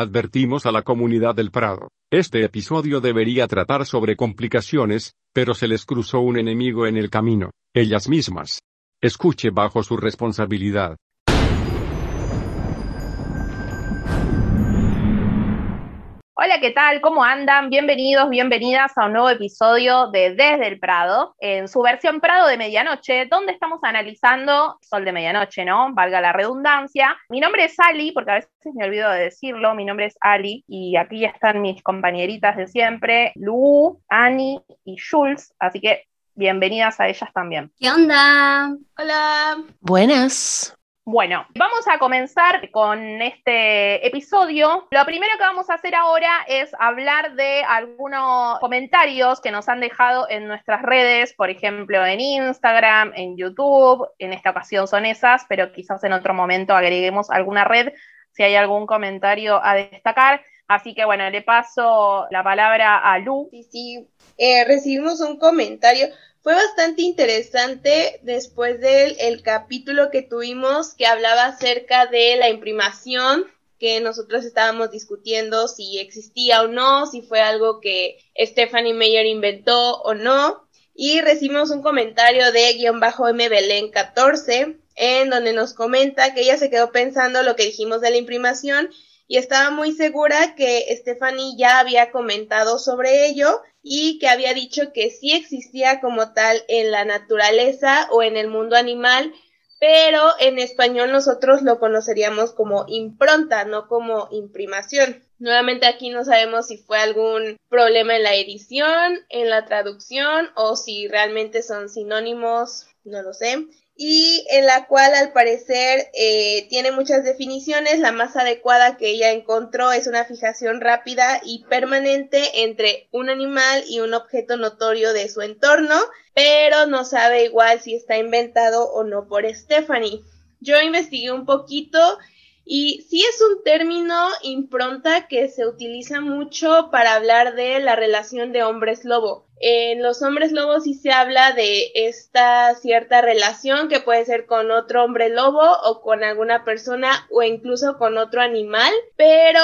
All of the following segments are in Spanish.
Advertimos a la comunidad del Prado. Este episodio debería tratar sobre complicaciones, pero se les cruzó un enemigo en el camino, ellas mismas. Escuche bajo su responsabilidad. Hola, ¿qué tal? ¿Cómo andan? Bienvenidos, bienvenidas a un nuevo episodio de Desde el Prado, en su versión Prado de Medianoche, donde estamos analizando Sol de Medianoche, ¿no? Valga la redundancia. Mi nombre es Ali, porque a veces me olvido de decirlo, mi nombre es Ali, y aquí están mis compañeritas de siempre, Lu, Ani y Jules, así que bienvenidas a ellas también. ¿Qué onda? Hola. Buenas. Bueno, vamos a comenzar con este episodio. Lo primero que vamos a hacer ahora es hablar de algunos comentarios que nos han dejado en nuestras redes, por ejemplo, en Instagram, en YouTube. En esta ocasión son esas, pero quizás en otro momento agreguemos alguna red si hay algún comentario a destacar. Así que bueno, le paso la palabra a Lu. Sí, sí, eh, recibimos un comentario fue bastante interesante después del capítulo que tuvimos que hablaba acerca de la imprimación que nosotros estábamos discutiendo si existía o no, si fue algo que Stephanie Meyer inventó o no. Y recibimos un comentario de guion bajo M Belén 14, en donde nos comenta que ella se quedó pensando lo que dijimos de la imprimación y estaba muy segura que Stephanie ya había comentado sobre ello y que había dicho que sí existía como tal en la naturaleza o en el mundo animal, pero en español nosotros lo conoceríamos como impronta, no como imprimación. Nuevamente aquí no sabemos si fue algún problema en la edición, en la traducción o si realmente son sinónimos, no lo sé y en la cual al parecer eh, tiene muchas definiciones. La más adecuada que ella encontró es una fijación rápida y permanente entre un animal y un objeto notorio de su entorno, pero no sabe igual si está inventado o no por Stephanie. Yo investigué un poquito y sí es un término impronta que se utiliza mucho para hablar de la relación de hombres lobo. En los hombres lobos sí se habla de esta cierta relación que puede ser con otro hombre lobo o con alguna persona o incluso con otro animal, pero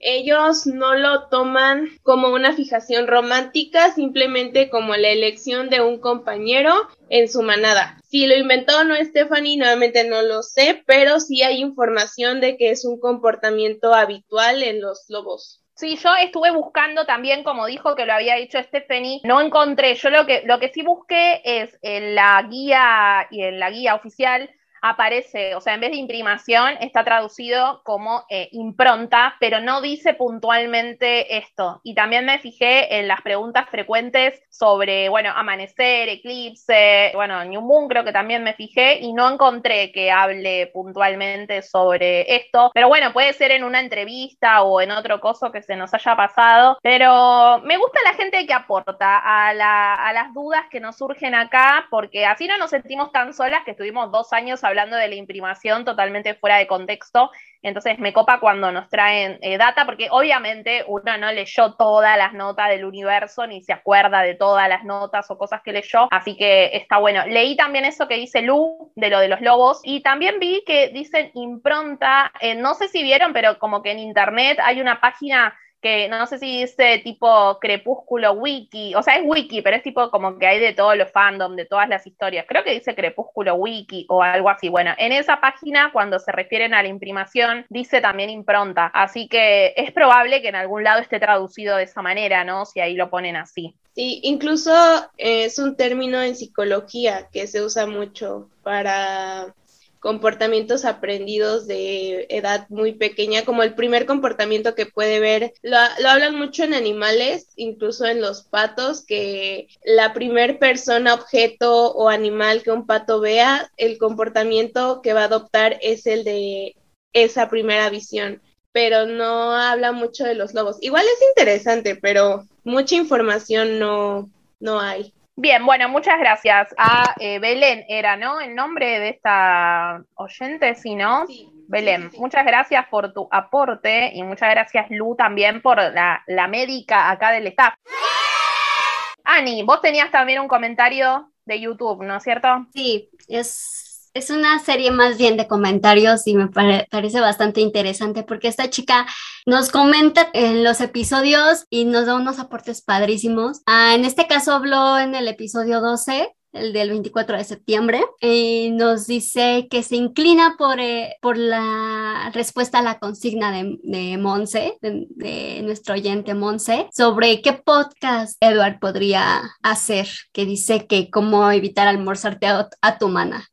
ellos no lo toman como una fijación romántica, simplemente como la elección de un compañero en su manada. Si lo inventó o no Stephanie, nuevamente no lo sé, pero sí hay información de que es un comportamiento habitual en los lobos. Sí, yo estuve buscando también, como dijo que lo había dicho Stephanie, no encontré. Yo lo que, lo que sí busqué es en la guía y en la guía oficial aparece, o sea, en vez de imprimación, está traducido como eh, impronta, pero no dice puntualmente esto. Y también me fijé en las preguntas frecuentes sobre, bueno, amanecer, eclipse, bueno, New Moon creo que también me fijé y no encontré que hable puntualmente sobre esto. Pero bueno, puede ser en una entrevista o en otro coso que se nos haya pasado. Pero me gusta la gente que aporta a, a las dudas que nos surgen acá, porque así no nos sentimos tan solas que estuvimos dos años hablando de la imprimación totalmente fuera de contexto. Entonces me copa cuando nos traen eh, data, porque obviamente uno no leyó todas las notas del universo ni se acuerda de todas las notas o cosas que leyó, así que está bueno. Leí también eso que dice Lu de lo de los lobos y también vi que dicen impronta, eh, no sé si vieron, pero como que en internet hay una página que no sé si dice tipo Crepúsculo Wiki, o sea, es Wiki, pero es tipo como que hay de todos los fandom, de todas las historias. Creo que dice Crepúsculo Wiki o algo así. Bueno, en esa página, cuando se refieren a la imprimación, dice también impronta. Así que es probable que en algún lado esté traducido de esa manera, ¿no? Si ahí lo ponen así. Sí, incluso es un término en psicología que se usa mucho para comportamientos aprendidos de edad muy pequeña, como el primer comportamiento que puede ver, lo, hablan mucho en animales, incluso en los patos, que la primer persona, objeto o animal que un pato vea, el comportamiento que va a adoptar es el de esa primera visión pero no habla mucho de los lobos. Igual es interesante, pero mucha información no, no hay. Bien, bueno, muchas gracias a eh, Belén, era, ¿no? El nombre de esta oyente, ¿sí, no? Sí. Belén, sí. muchas gracias por tu aporte y muchas gracias, Lu, también por la, la médica acá del staff. Ani, vos tenías también un comentario de YouTube, ¿no es cierto? Sí, es, es una serie más bien de comentarios y me pare- parece bastante interesante porque esta chica nos comenta en los episodios y nos da unos aportes padrísimos. Ah, en este caso habló en el episodio 12 el del 24 de septiembre, y nos dice que se inclina por, eh, por la respuesta a la consigna de, de Monse, de, nuestro oyente Monse, sobre qué podcast Edward podría hacer, que dice que cómo evitar almorzarte a, tu mana.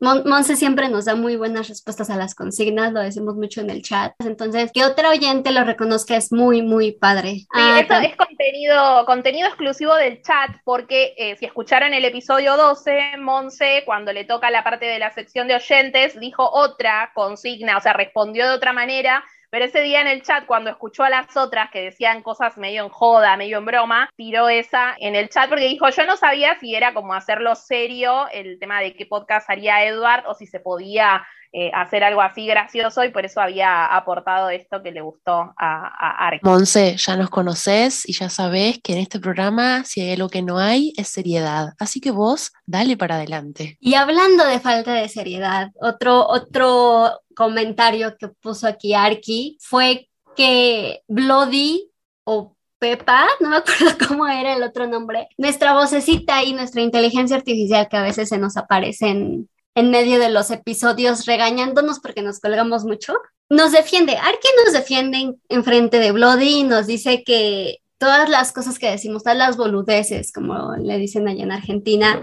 Mon Monse siempre nos da muy buenas respuestas a las consignas, lo decimos mucho en el chat. Entonces, que otra oyente lo reconozca es muy, muy padre. Sí, Ah, esto tam- es contenido, contenido exclusivo del chat, porque eh, si escucharon el episodio 12, Monse, cuando le toca la parte de la sección de oyentes, dijo otra consigna, o sea, respondió de otra manera, pero ese día en el chat, cuando escuchó a las otras que decían cosas medio en joda, medio en broma, tiró esa en el chat porque dijo, yo no sabía si era como hacerlo serio el tema de qué podcast haría Edward o si se podía eh, hacer algo así gracioso y por eso había aportado esto que le gustó a, a Arki. Monse, ya nos conoces y ya sabés que en este programa, si hay algo que no hay, es seriedad. Así que vos, dale para adelante. Y hablando de falta de seriedad, otro, otro comentario que puso aquí Arki fue que Bloody o Pepa, no me acuerdo cómo era el otro nombre, nuestra vocecita y nuestra inteligencia artificial que a veces se nos aparecen en medio de los episodios regañándonos porque nos colgamos mucho, nos defiende. Arki nos defiende en, en frente de Bloody y nos dice que todas las cosas que decimos, todas las boludeces, como le dicen allá en Argentina,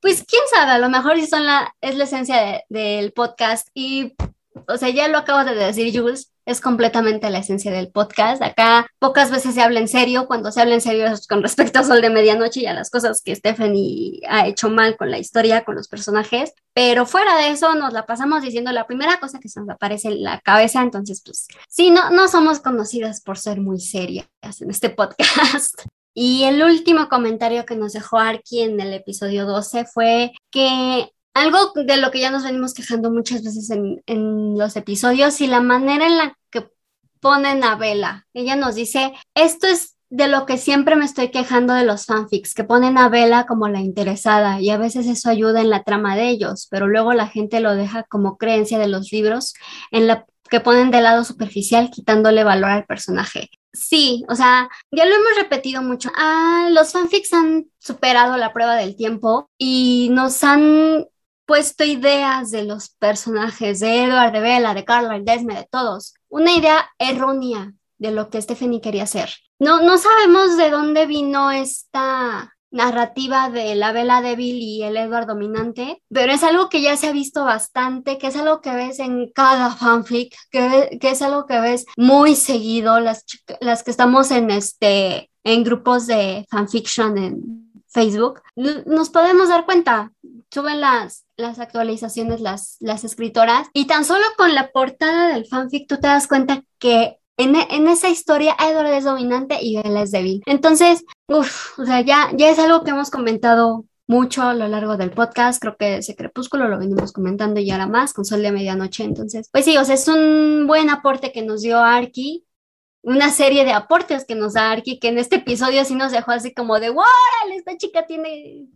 pues quién sabe, a lo mejor sí son la, es la esencia de- del podcast y, o sea, ya lo acabo de decir Jules, es completamente la esencia del podcast. Acá pocas veces se habla en serio, cuando se habla en serio es con respecto a Sol de Medianoche y a las cosas que Stephanie ha hecho mal con la historia, con los personajes, pero fuera de eso nos la pasamos diciendo la primera cosa que se nos aparece en la cabeza, entonces pues sí, no, no somos conocidas por ser muy serias en este podcast. Y el último comentario que nos dejó Arki en el episodio 12 fue que algo de lo que ya nos venimos quejando muchas veces en, los episodios y la manera en la que ponen a Vela. Ella nos dice, esto es de lo que siempre me estoy quejando de los fanfics, que ponen a Vela como la interesada y a veces eso ayuda en la trama de ellos, pero luego la gente lo deja como creencia de los libros en la que ponen de lado superficial quitándole valor al personaje. Sí, o sea, ya lo hemos repetido mucho. Ah, los fanfics han superado la prueba del tiempo y nos han puesto ideas de los personajes de Edward, de Bella, de Carla, de Esme, de todos. Una idea errónea de lo que Stephanie quería hacer. No, no sabemos de dónde vino esta narrativa de la Bella débil y el Edward dominante, pero es algo que ya se ha visto bastante, que es algo que ves en cada fanfic, que, que es algo que ves muy seguido, las, las que estamos en este en grupos de fanfiction en Facebook, nos podemos dar cuenta, suben las, las actualizaciones las, las escritoras y tan solo con la portada del fanfic tú te das cuenta que en, en esa historia Edward es dominante y Bella es débil. Entonces, uff, o sea, ya, ya es algo que hemos comentado mucho a lo largo del podcast. Creo que ese crepúsculo lo venimos comentando y ahora más con Sol de Medianoche. Entonces, pues sí, o sea, es un buen aporte que nos dio Arki. Una serie de aportes que nos da Arki, que en este episodio sí nos dejó así como de, ¡Wow! Esta chica tiene,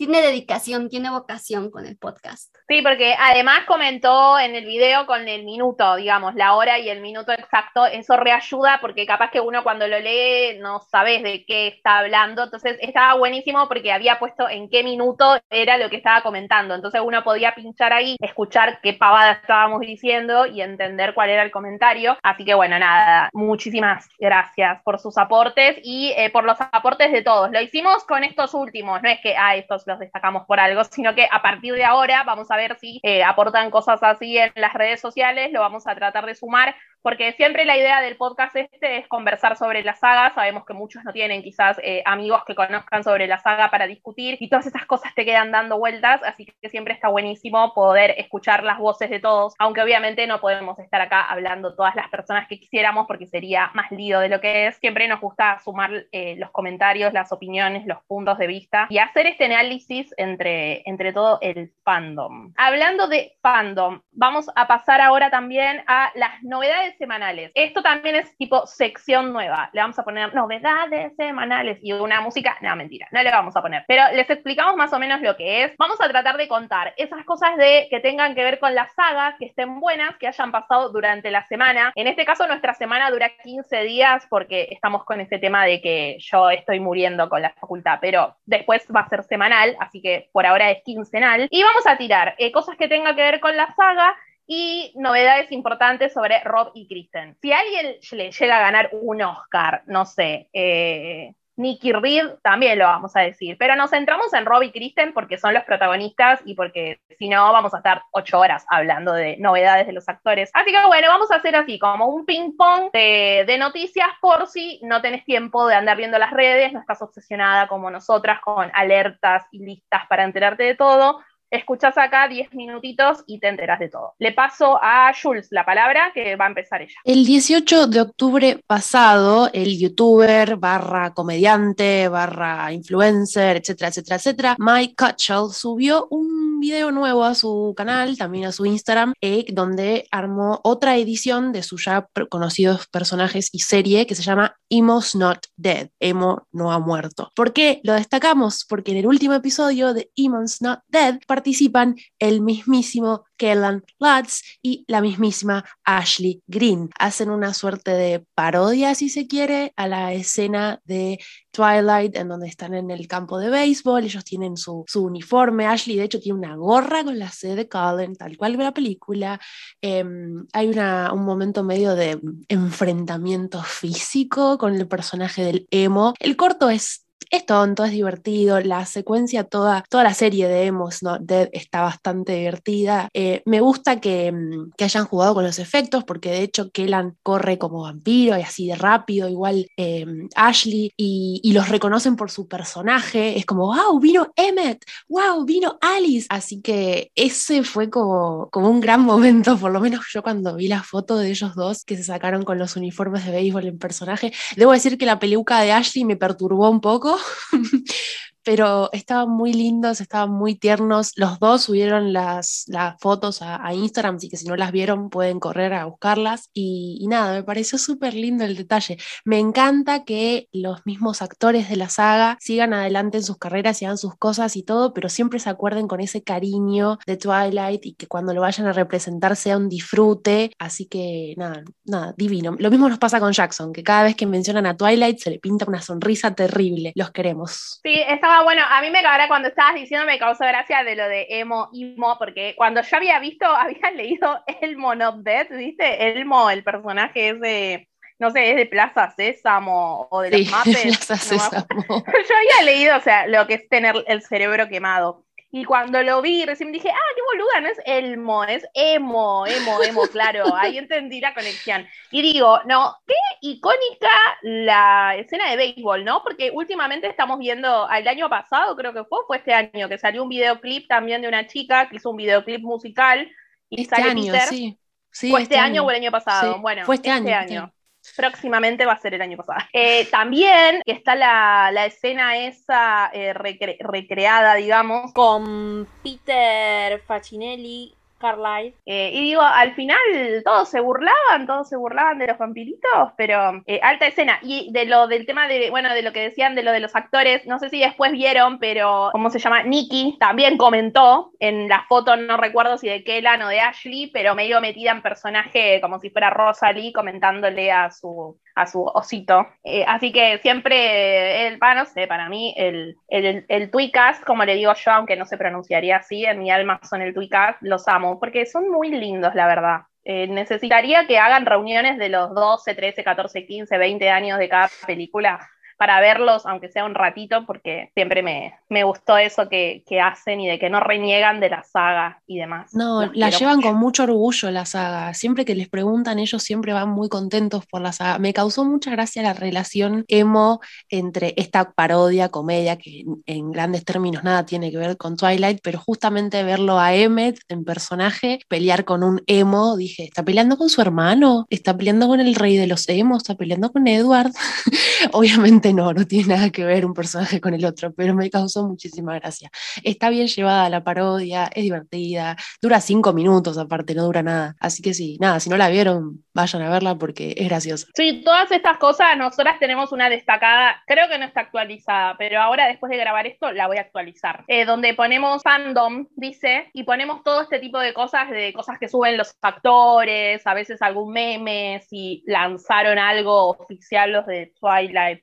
tiene dedicación, tiene vocación con el podcast. Sí, porque además comentó en el video con el minuto, digamos, la hora y el minuto exacto, eso reayuda porque capaz que uno cuando lo lee no sabes de qué está hablando, entonces estaba buenísimo porque había puesto en qué minuto era lo que estaba comentando, entonces uno podía pinchar ahí, escuchar qué pavada estábamos diciendo y entender cuál era el comentario, así que bueno, nada, muchísimas gracias por sus aportes y eh, por los aportes de todos, lo hicimos con estos últimos, no es que, ah, estos los destacamos por algo, sino que a partir de ahora vamos a ver si eh, aportan cosas así en las redes sociales, lo vamos a tratar de sumar porque siempre la idea del podcast este es conversar sobre la saga. Sabemos que muchos no tienen quizás eh, amigos que conozcan sobre la saga para discutir y todas esas cosas te quedan dando vueltas, así que siempre está buenísimo poder escuchar las voces de todos, aunque obviamente no podemos estar acá hablando todas las personas que quisiéramos porque sería más lío de lo que es. Siempre nos gusta sumar eh, los comentarios, las opiniones, los puntos de vista y hacer este análisis entre, entre todo el fandom. Hablando de fandom, vamos a pasar ahora también a las novedades semanales. Esto también es tipo sección nueva. Le vamos a poner novedades semanales y una música. No, mentira, no le vamos a poner. Pero les explicamos más o menos lo que es. Vamos a tratar de contar esas cosas de que tengan que ver con las sagas, que estén buenas, que hayan pasado durante la semana. En este caso, nuestra semana dura 15 días porque estamos con este tema de que yo estoy muriendo con la facultad, pero después va a ser semanal, así que por ahora es quincenal. Y vamos a tirar eh, cosas que tengan que ver con la saga y novedades importantes sobre Rob y Kristen. Si alguien le llega a ganar un Oscar, no sé, eh, Nicky Reed también lo vamos a decir, pero nos centramos en Rob y Kristen porque son los protagonistas y porque si no vamos a estar ocho horas hablando de novedades de los actores. Así que bueno, vamos a hacer así como un ping pong de, de noticias por si no tenés tiempo de andar viendo las redes, no estás obsesionada como nosotras con alertas y listas para enterarte de todo escuchas acá 10 minutitos y te enteras de todo. Le paso a Jules la palabra que va a empezar ella. El 18 de octubre pasado, el youtuber barra comediante barra influencer, etcétera, etcétera, etcétera, Mike Cutchell subió un video nuevo a su canal, también a su Instagram, eh, donde armó otra edición de sus ya conocidos personajes y serie que se llama Emo's Not Dead, Emo no ha muerto. ¿Por qué lo destacamos? Porque en el último episodio de Emo's Not Dead participan el mismísimo Kellan Lutz y la mismísima Ashley Green. Hacen una suerte de parodia, si se quiere, a la escena de Twilight, en donde están en el campo de béisbol, ellos tienen su, uniforme, Ashley de hecho tiene una gorra con la C de Cullen, tal cual ve la película, em, hay un momento medio de enfrentamiento físico con el personaje del emo, el corto es es tonto, es divertido, la secuencia, toda, toda la serie de Emos ¿no? Dead está bastante divertida. Eh, me gusta que, mm, que, hayan jugado con los efectos, porque de hecho Kellan corre como vampiro y así de rápido, igual eh, Ashley, y, los reconocen por su personaje. Es como, wow, vino Emmett, wow, vino Alice. Así que ese fue como, como un gran momento, por lo menos yo cuando vi la foto de ellos dos que se sacaron con los uniformes de béisbol en personaje. Debo decir que la peluca de Ashley me perturbó un poco Oh. pero estaban muy lindos, estaban muy tiernos. Los dos subieron las, las fotos a, Instagram, así que si no las vieron pueden correr a buscarlas. Y, nada, me pareció súper lindo el detalle. Me encanta que los mismos actores de la saga sigan adelante en sus carreras y hagan sus cosas y todo, pero siempre se acuerden con ese cariño de Twilight y que cuando lo vayan a representar sea un disfrute. Así que nada, nada, divino. Lo mismo nos pasa con Jackson, que cada vez que mencionan a Twilight se le pinta una sonrisa terrible. Los queremos. Sí, está bueno, a mí me cabrá cuando estabas diciendo, me causó gracia de lo de emo, emo, porque cuando yo había visto, había leído Elmo Not Dead, ¿viste? Elmo, el personaje es de, no sé, es de Plaza Sésamo o de los mapes. yo había leído, o sea, lo que es tener el cerebro quemado. Y cuando lo vi, recién dije, ah, qué boluda, no es Elmo, es Emo, Emo, Emo, claro, ahí entendí la conexión. Y digo, no, qué icónica la escena de béisbol, ¿no? Porque últimamente estamos viendo, el año pasado creo que fue, fue este año, que salió un videoclip también de una chica que hizo un videoclip musical. Y este sale año, sí. ¿Fue este, este año, o el año pasado? bueno, fue este, este año. año próximamente va a ser el año pasado. Eh, también está la, la escena esa eh, recreada, digamos, con Peter Facinelli Carlyle. Eh, y digo, al final todos se burlaban, todos se burlaban de los vampiritos, pero eh, alta escena. Y de lo del tema de, bueno, de lo que decían de lo de los actores, no sé si después vieron, pero ¿cómo se llama? Nikki también comentó en la foto, no recuerdo si de Kellan o de Ashley, pero medio metida en personaje como si fuera Rosalie comentándole a su a su osito. Eh, así que siempre, el, no sé, para mí, el, el, el Twicast, como le digo yo, aunque no se pronunciaría así, en mi alma son el Twicast, los amo, porque son muy lindos, la verdad. Eh, necesitaría que hagan reuniones de los 12, 13, 14, 15, 20 años de cada película para verlos, aunque sea un ratito, porque siempre me, me gustó eso que, que, hacen y de que no reniegan de la saga y demás. No, Los la llevan mucho. con mucho orgullo la saga. Siempre que les preguntan, ellos siempre van muy contentos por la saga. Me causó mucha gracia la relación emo entre esta parodia, comedia, que en, en grandes términos nada tiene que ver con Twilight, pero justamente verlo a Emmet en personaje pelear con un emo, dije, ¿está peleando con su hermano? ¿Está peleando con el rey de los emos? ¿Está peleando con Edward? Obviamente no, no tiene nada que ver un personaje con el otro, pero me causó muchísima gracia. Está bien llevada la parodia, es divertida, dura cinco minutos aparte, no dura nada. Así que sí, nada, si no la vieron, vayan a verla porque es graciosa. Sí, todas estas cosas, nosotras tenemos una destacada, creo que no está actualizada, pero ahora después de grabar esto la voy a actualizar, eh, donde ponemos fandom, dice, y ponemos todo este tipo de cosas, de cosas que suben los actores, a veces algún meme, si lanzaron algo oficial los de Twilight,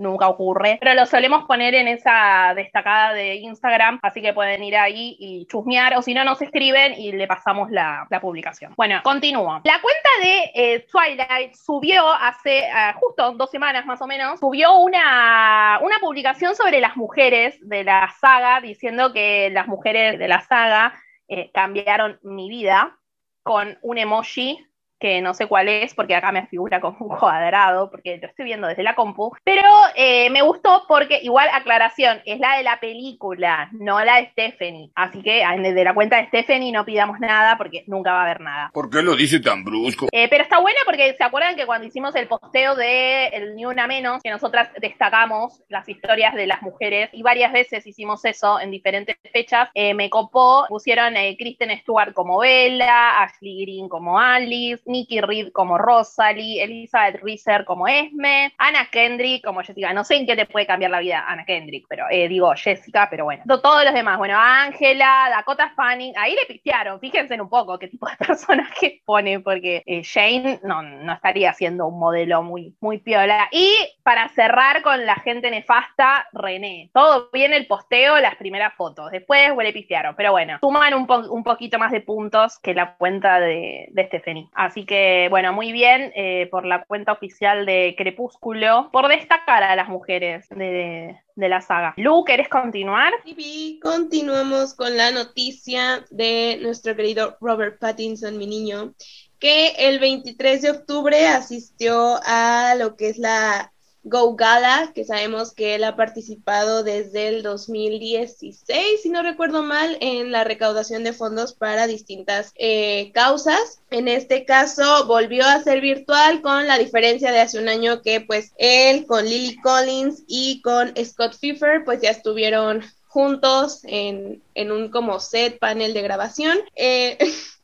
Nunca ocurre, pero lo solemos poner en esa destacada de Instagram, así que pueden ir ahí y chusmear, o si no, nos escriben y le pasamos la, la publicación. Bueno, continúo. La cuenta de eh, Twilight subió hace eh, justo dos semanas más o menos, subió una, una publicación sobre las mujeres de la saga, diciendo que las mujeres de la saga eh, cambiaron mi vida con un emoji que no sé cuál es, porque acá me figura como un cuadrado, porque lo estoy viendo desde la compu, pero eh, me gustó porque, igual aclaración, es la de la película, no la de Stephanie, así que ah, de la cuenta de Stephanie no pidamos nada porque nunca va a haber nada. ¿Por qué lo dice tan brusco? Eh, pero está buena porque se acuerdan que cuando hicimos el posteo de el Ni Una Menos, que nosotras destacamos las historias de las mujeres y varias veces hicimos eso en diferentes fechas, eh, me copó, pusieron eh, Kristen Stewart como Bella, Ashley Green como Alice, Nikki Reed como Rosalie, Elizabeth Reeser como Esme, Anna Kendrick como Jessica. No sé en qué te puede cambiar la vida Anna Kendrick, pero eh, digo Jessica, pero bueno. To- Todos los demás, bueno, Ángela, Dakota Fanning, ahí le pistearon. Fíjense en un poco qué tipo de personaje pone, porque eh, Jane no, estaría siendo un modelo muy, muy piola. Y para cerrar con la gente nefasta, René. Todo bien el posteo, las primeras fotos. Después huele pistearon, pero bueno, suman un poquito más de puntos que la cuenta de, de Stephanie. Así que, bueno, muy bien eh, por la cuenta oficial de Crepúsculo, por destacar a las mujeres de, de la saga. Lu, ¿querés continuar? Y continuamos con la noticia de nuestro querido Robert Pattinson, mi niño, que el 23 de octubre asistió a lo que es la Go Gala, que sabemos que él ha participado desde el 2016, si no recuerdo mal, en la recaudación de fondos para distintas eh, causas. En este caso volvió a ser virtual con la diferencia de hace un año que pues él con Lily Collins y con Scott Pfeiffer pues ya estuvieron juntos en, en un como set panel de grabación. Eh,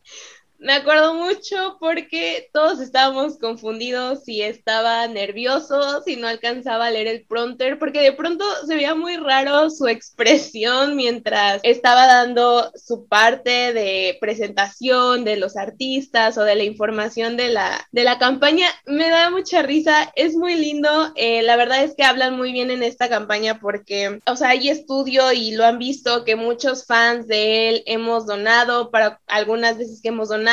me acuerdo mucho porque todos estábamos confundidos si estaba nervioso, si no alcanzaba a leer el prompter, porque de pronto se veía muy raro su expresión mientras estaba dando su parte de presentación de los artistas o de la información de la, de la campaña. Me da mucha risa, es muy lindo. Eh, la verdad es que hablan muy bien en esta campaña porque, o sea, hay estudio y lo han visto que muchos fans de él hemos donado para algunas veces que hemos donado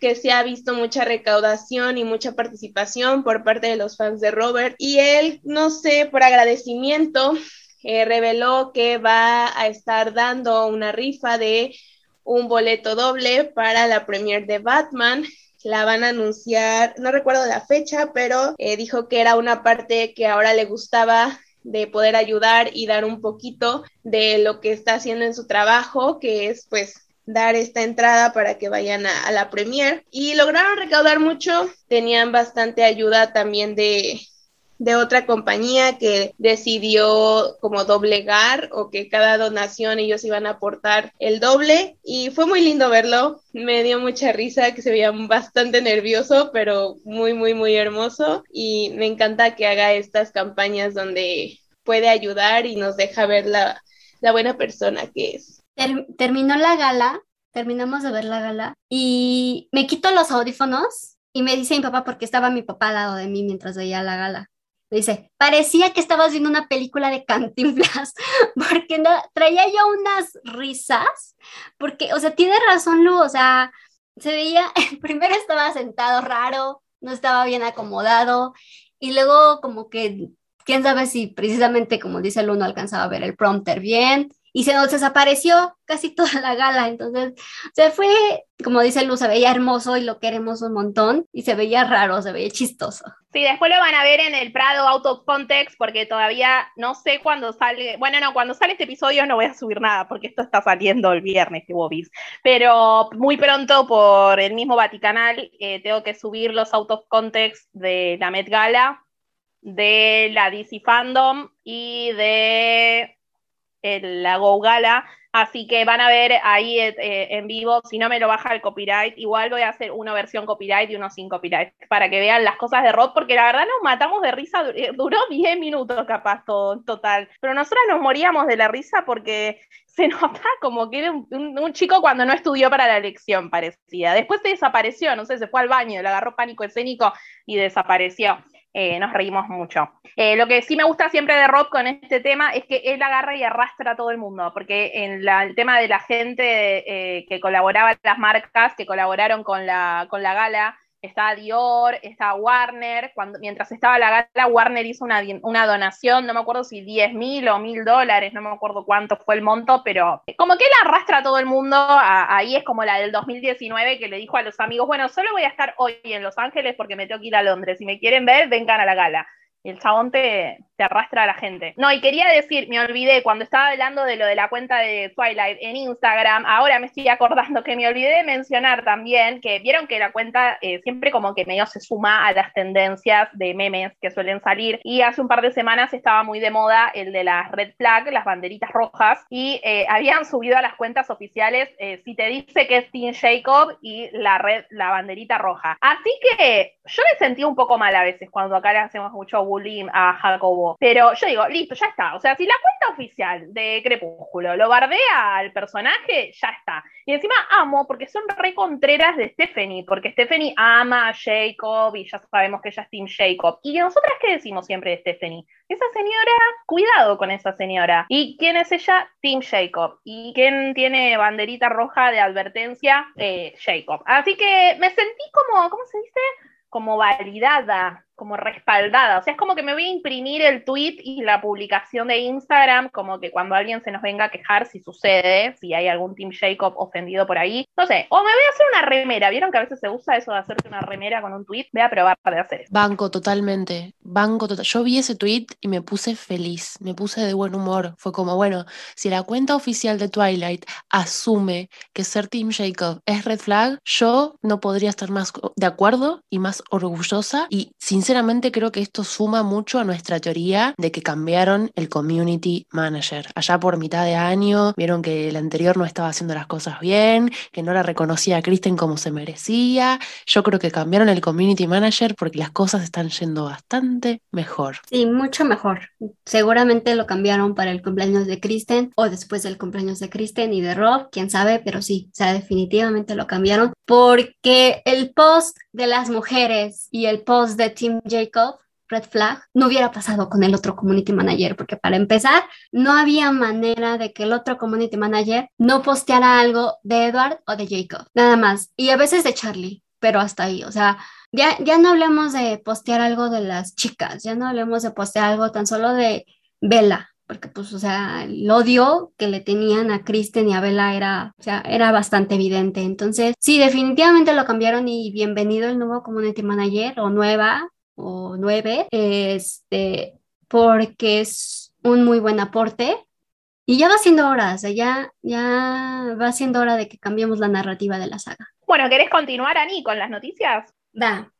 que se ha visto mucha recaudación y mucha participación por parte de los fans de Robert. Y él, no sé, por agradecimiento, eh, reveló que va a estar dando una rifa de un boleto doble para la premier de Batman. La van a anunciar, no recuerdo la fecha, pero eh, dijo que era una parte que ahora le gustaba de poder ayudar y dar un poquito de lo que está haciendo en su trabajo, que es pues dar esta entrada para que vayan a, la premier. Y lograron recaudar mucho, tenían bastante ayuda también de, de otra compañía que decidió como doblegar o que cada donación ellos iban a aportar el doble. Y fue muy lindo verlo, me dio mucha risa que se veía bastante nervioso pero muy muy muy hermoso. Y me encanta que haga estas campañas donde puede ayudar y nos deja ver la, la buena persona que es. Ter terminó la gala, terminamos de ver la gala y me quito los audífonos y me dice mi papá, porque estaba mi papá al lado de mí mientras veía la gala. Me dice, parecía que estabas viendo una película de cantinflas, porque no, traía yo unas risas, porque, o sea, tiene razón Lu, o sea, se veía, primero estaba sentado raro, no estaba bien acomodado, y luego como que quién sabe si precisamente, como dice el uno, alcanzaba a ver el prompter bien y se nos desapareció casi toda la gala. Entonces se fue, como dice Luz, se veía hermoso y lo queremos un montón y se veía raro, se veía chistoso. Sí, después lo van a ver en el Prado Out of Context porque todavía no sé cuándo sale. Bueno, no, cuando sale este episodio no voy a subir nada porque esto está saliendo el viernes, que Bobis. Pero muy pronto por el mismo Vaticanal eh, tengo que subir los Out of Context de la Met Gala, de la DC Fandom y de la Go Gala, así que van a ver ahí eh, eh, en vivo, si no me lo baja el copyright, igual voy a hacer una versión copyright y uno sin copyright, para que vean las cosas de Rod, porque la verdad nos matamos de risa, eh, duró 10 minutos capaz todo en total, pero nosotras nos moríamos de la risa porque se nota como que era un, un, chico cuando no estudió para la lección, parecía. Después se desapareció, no sé, se fue al baño, le agarró pánico escénico y desapareció. Eh, nos reímos mucho. Eh, lo que sí me gusta siempre de Rob con este tema es que él agarra y arrastra a todo el mundo, porque en el tema de la gente eh, que colaboraba las marcas, que colaboraron con la, con la gala, está Dior, está Warner, cuando, mientras estaba la gala, Warner hizo una, una donación, no me acuerdo si 10 mil o mil dólares, no me acuerdo cuánto fue el monto, pero como que él arrastra a todo el mundo, ahí es como la del 2019 que le dijo a los amigos, bueno, solo voy a estar hoy en Los Ángeles porque me tengo que ir a Londres, si me quieren ver, vengan a la gala el chabón te, arrastra a la gente. No, y quería decir, me olvidé, cuando estaba hablando de lo de la cuenta de Twilight en Instagram, ahora me estoy acordando que me olvidé de mencionar también que vieron que la cuenta eh, siempre como que medio se suma a las tendencias de memes que suelen salir. Y hace un par de semanas estaba muy de moda el de las red flag, las banderitas rojas, y eh, habían subido a las cuentas oficiales eh, si te dice que es Team Jacob y la red, la banderita roja. Así que yo me sentí un poco mal a veces cuando acá le hacemos mucho bullying a Jacobo. Pero yo digo, listo, ya está. O sea, si la cuenta oficial de Crepúsculo lo bardea al personaje, ya está. Y encima amo porque son re contreras de Stephanie, porque Stephanie ama a Jacob y ya sabemos que ella es Team Jacob. ¿Y nosotras qué decimos siempre de Stephanie? Esa señora, cuidado con esa señora. ¿Y quién es ella? Team Jacob. ¿Y quién tiene banderita roja de advertencia? Eh, Jacob. Así que me sentí como, ¿cómo se dice? como validada, como respaldada. O sea, es como que me voy a imprimir el tweet y la publicación de Instagram, como que cuando alguien se nos venga a quejar si sucede, si hay algún Team Jacob ofendido por ahí. No sé, o me voy a hacer una remera. ¿Vieron que a veces se usa eso de hacerte una remera con un tweet? Voy a probar de hacer eso. Banco totalmente, banco total. Yo vi ese tweet y me puse feliz, me puse de buen humor. Fue como, bueno, si la cuenta oficial de Twilight asume que ser Team Jacob es red flag, yo no podría estar más de acuerdo y más orgullosa y sinceramente creo que esto suma mucho a nuestra teoría de que cambiaron el community manager. Allá por mitad de año vieron que el anterior no estaba haciendo las cosas bien, que no la reconocía a Kristen como se merecía. Yo creo que cambiaron el community manager porque las cosas están yendo bastante mejor. Sí, mucho mejor. Seguramente lo cambiaron para el cumpleaños de Kristen o después del cumpleaños de Kristen y de Rob, quién sabe, pero sí, o sea, definitivamente lo cambiaron porque el post de las mujeres y el post de Tim Jacob, Red Flag, no hubiera pasado con el otro community manager, porque para empezar, no había manera de que el otro community manager no posteara algo de Edward o de Jacob, nada más, y a veces de Charlie, pero hasta ahí, o sea, ya, ya no hablemos de postear algo de las chicas, ya no hablemos de postear algo tan solo de Bella, porque pues, o sea, el odio que le tenían a Kristen y a Bella era, era bastante evidente. Entonces, sí, definitivamente lo cambiaron y bienvenido el nuevo community manager o nueva o nueve, este, porque es un muy buen aporte. Y ya va siendo hora, o sea, ya, ya va siendo hora de que cambiemos la narrativa de la saga. Bueno, ¿querés continuar, Ani, con las noticias? Da.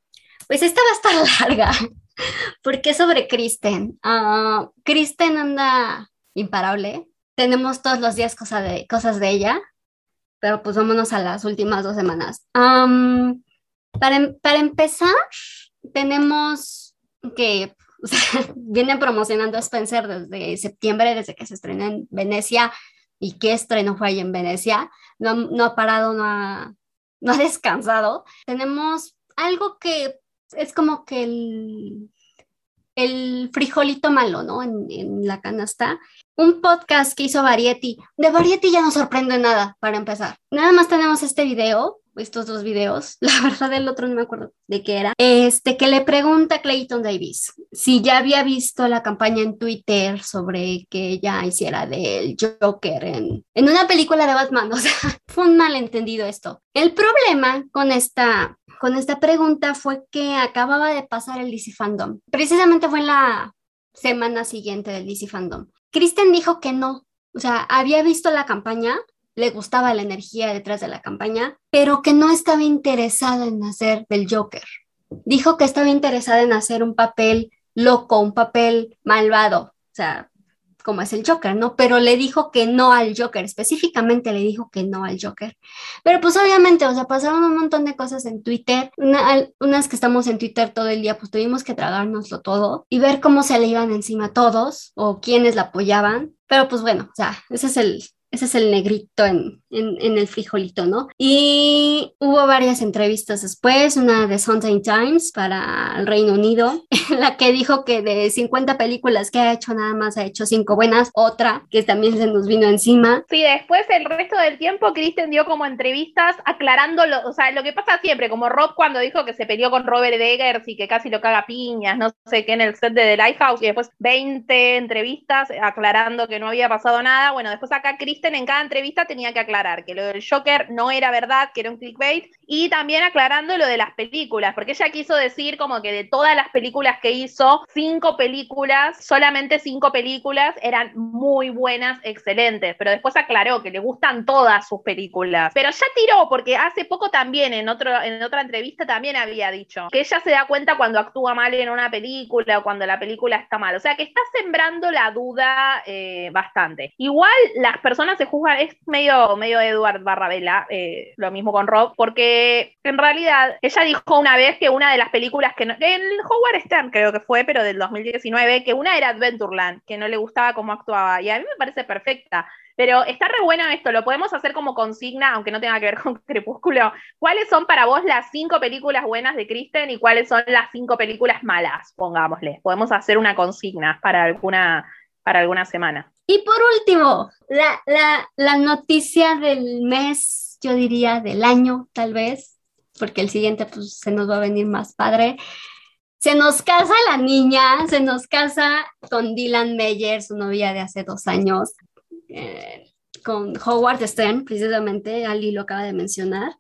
Pues esta va a estar larga. ¿Por qué sobre Kristen? Uh, Kristen anda imparable. Tenemos todos los días cosa de, cosas de ella, pero pues vámonos a las últimas dos semanas. Um, para, em, para, empezar, tenemos que o sea, vienen promocionando a Spencer desde septiembre, desde que se estrenó en Venecia. ¿Y qué estreno fue ahí en Venecia? No, no ha parado, no ha, no ha descansado. Tenemos algo que es como que el, el frijolito malo, ¿no? En, en, la canasta. Un podcast que hizo Variety. De Variety ya no sorprende nada, para empezar. Nada más tenemos este video estos dos videos, la verdad el otro no me acuerdo de qué era, este que le pregunta a Clayton Davis si ya había visto la campaña en Twitter sobre que ella hiciera del Joker en, en una película de Batman, o sea, fue un malentendido esto. El problema con esta, con esta pregunta fue que acababa de pasar el DC Fandom, precisamente fue en la semana siguiente del DC Fandom. Kristen dijo que no, o sea, había visto la campaña, le gustaba la energía detrás de la campaña, pero que no estaba interesada en hacer del Joker. Dijo que estaba interesada en hacer un papel loco, un papel malvado, o sea, como es el Joker, ¿no? Pero le dijo que no al Joker, específicamente le dijo que no al Joker. Pero pues obviamente, o sea, pasaron un montón de cosas en Twitter, unas que estamos en Twitter todo el día, pues tuvimos que tragárnoslo todo y ver cómo se le iban encima todos o quiénes la apoyaban. Pero pues bueno, o sea, ese es el, ese es el negrito en, en, el frijolito, ¿no? Y hubo varias entrevistas después, una de Sunday Times para el Reino Unido, en la que dijo que de 50 películas que ha hecho, nada más ha hecho 5 buenas, otra que también se nos vino encima. Sí, después el resto del tiempo Kristen dio como entrevistas aclarando, o sea, lo que pasa siempre, como Rob cuando dijo que se peleó con Robert Eggers y que casi lo caga piñas, no sé qué, en el set de The Lighthouse, y después 20 entrevistas aclarando que no había pasado nada. Bueno, después acá Kristen en cada entrevista tenía que aclarar que lo del Joker no era verdad, que era un clickbait, y también aclarando lo de las películas, porque ella quiso decir como que de todas las películas que hizo, cinco películas, solamente cinco películas eran muy buenas, excelentes, pero después aclaró que le gustan todas sus películas. Pero ya tiró, porque hace poco también en, otro, en otra entrevista también había dicho que ella se da cuenta cuando actúa mal en una película o cuando la película está mal. O sea que está sembrando la duda eh, bastante. Igual las personas se juzgan, es medio, medio Edward Barrabella, eh, lo mismo con Rob, porque en realidad ella dijo una vez que una de las películas que no, en Howard Stern creo que fue, pero del 2019, que una era Adventureland, que no le gustaba cómo actuaba, y a mí me parece perfecta. Pero está re bueno esto, lo podemos hacer como consigna, aunque no tenga que ver con Crepúsculo. ¿Cuáles son para vos las cinco películas buenas de Kristen y cuáles son las cinco películas malas? Pongámosle. Podemos hacer una consigna para alguna, para alguna semana. Y por último, la, la, la noticia del mes, yo diría del año tal vez, porque el siguiente pues se nos va a venir más padre. Se nos casa la niña, se nos casa con Dylan Meyer, su novia de hace dos años, eh, con Howard Stern, precisamente, Ali lo acaba de mencionar.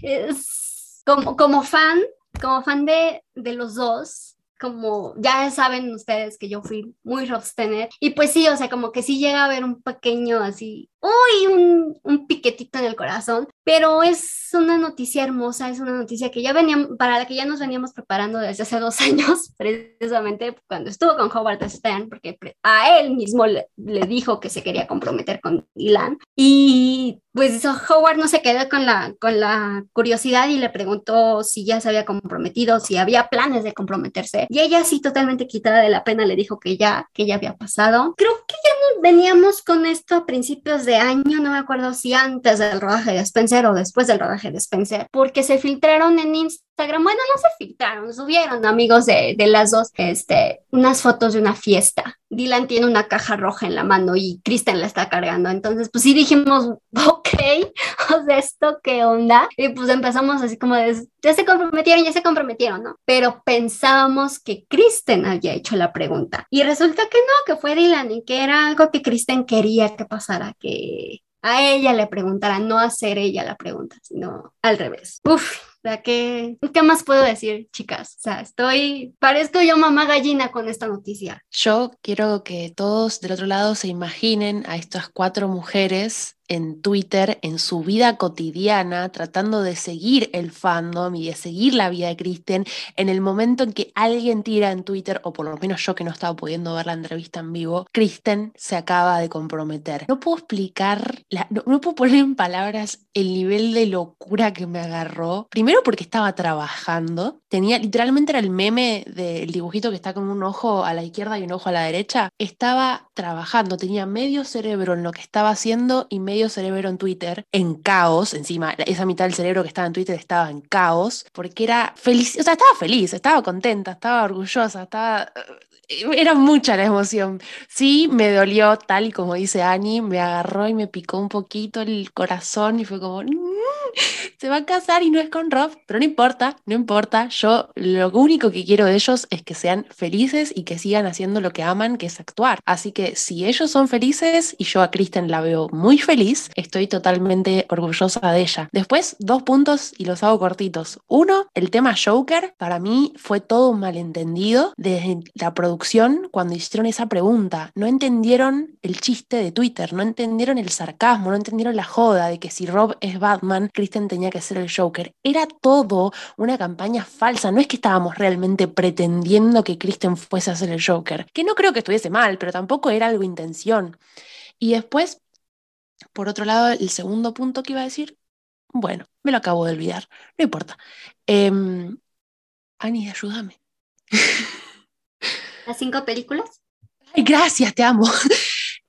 es, como, como fan, como fan de, de los dos, como ya saben ustedes que yo fui muy Robstener y pues sí, o sea, como que sí llega a haber un pequeño así, uy, un, un piquetito en el corazón, pero es una noticia hermosa, es una noticia que ya veníamos, para la que ya nos veníamos preparando desde hace dos años, precisamente cuando estuvo con Howard Stern, porque a él mismo le, le dijo que se quería comprometer con Dylan y pues Howard no se quedó con la, con la curiosidad y le preguntó si ya se había comprometido, si había planes de comprometerse. Y ella sí, totalmente quitada de la pena, le dijo que ya, que ya había pasado. Creo que ya veníamos con esto a principios de año, no me acuerdo si antes del rodaje de Spencer o después del rodaje de Spencer, porque se filtraron en Instagram, bueno, no se filtraron, subieron amigos de, de las dos, este, unas fotos de una fiesta Dylan tiene una caja roja en la mano y Kristen la está cargando. Entonces, pues sí dijimos, ok, o sea, ¿esto qué onda? Y pues empezamos así como de, ya se comprometieron, ya se comprometieron, ¿no? Pero pensábamos que Kristen había hecho la pregunta. Y resulta que no, que fue Dylan y que era algo que Kristen quería que pasara, que a ella le preguntara, no hacer ella la pregunta, sino al revés. Uf, sea, ¿qué, ¿qué más puedo decir, chicas? O sea, estoy, parezco yo mamá gallina con esta noticia. Yo quiero que todos del otro lado se imaginen a estas cuatro mujeres en Twitter, en su vida cotidiana, tratando de seguir el fandom y de seguir la vida de Kristen, en el momento en que alguien tira en Twitter, o por lo menos yo que no estaba pudiendo ver la entrevista en vivo, Kristen se acaba de comprometer. No puedo explicar, no, no, puedo poner en palabras el nivel de locura que me agarró. Primero porque estaba trabajando, tenía, literalmente era el meme del dibujito que está con un ojo a la izquierda y un ojo a la derecha. Estaba trabajando, tenía medio cerebro en lo que estaba haciendo y medio cerebro en Twitter en caos, encima esa mitad del cerebro que estaba en Twitter estaba en caos, porque era feliz, o sea, estaba feliz, estaba contenta, estaba orgullosa, estaba... Era mucha la emoción. Sí, me dolió tal y como dice Annie, me agarró y me picó un poquito el corazón y fue como, mm", se va a casar y no es con Rob, pero no importa, no importa. Yo lo único que quiero de ellos es que sean felices y que sigan haciendo lo que aman, que es actuar. Así que si ellos son felices y yo a Kristen la veo muy feliz, estoy totalmente orgullosa de ella. Después, dos puntos y los hago cortitos. Uno, el tema Joker, para mí fue todo un malentendido desde la producción cuando hicieron esa pregunta. No entendieron el chiste de Twitter, no entendieron el sarcasmo, no entendieron la joda de que si Rob es Batman, Kristen tenía que ser el Joker. Era todo una campaña falsa, no es que estábamos realmente pretendiendo que Kristen fuese a ser el Joker, que no creo que estuviese mal, pero tampoco era algo intención. Y después, por otro lado, el segundo punto que iba a decir, bueno, me lo acabo de olvidar, no importa. Eh, Ani, ayúdame. ¿Las cinco películas? Ay, gracias, te amo.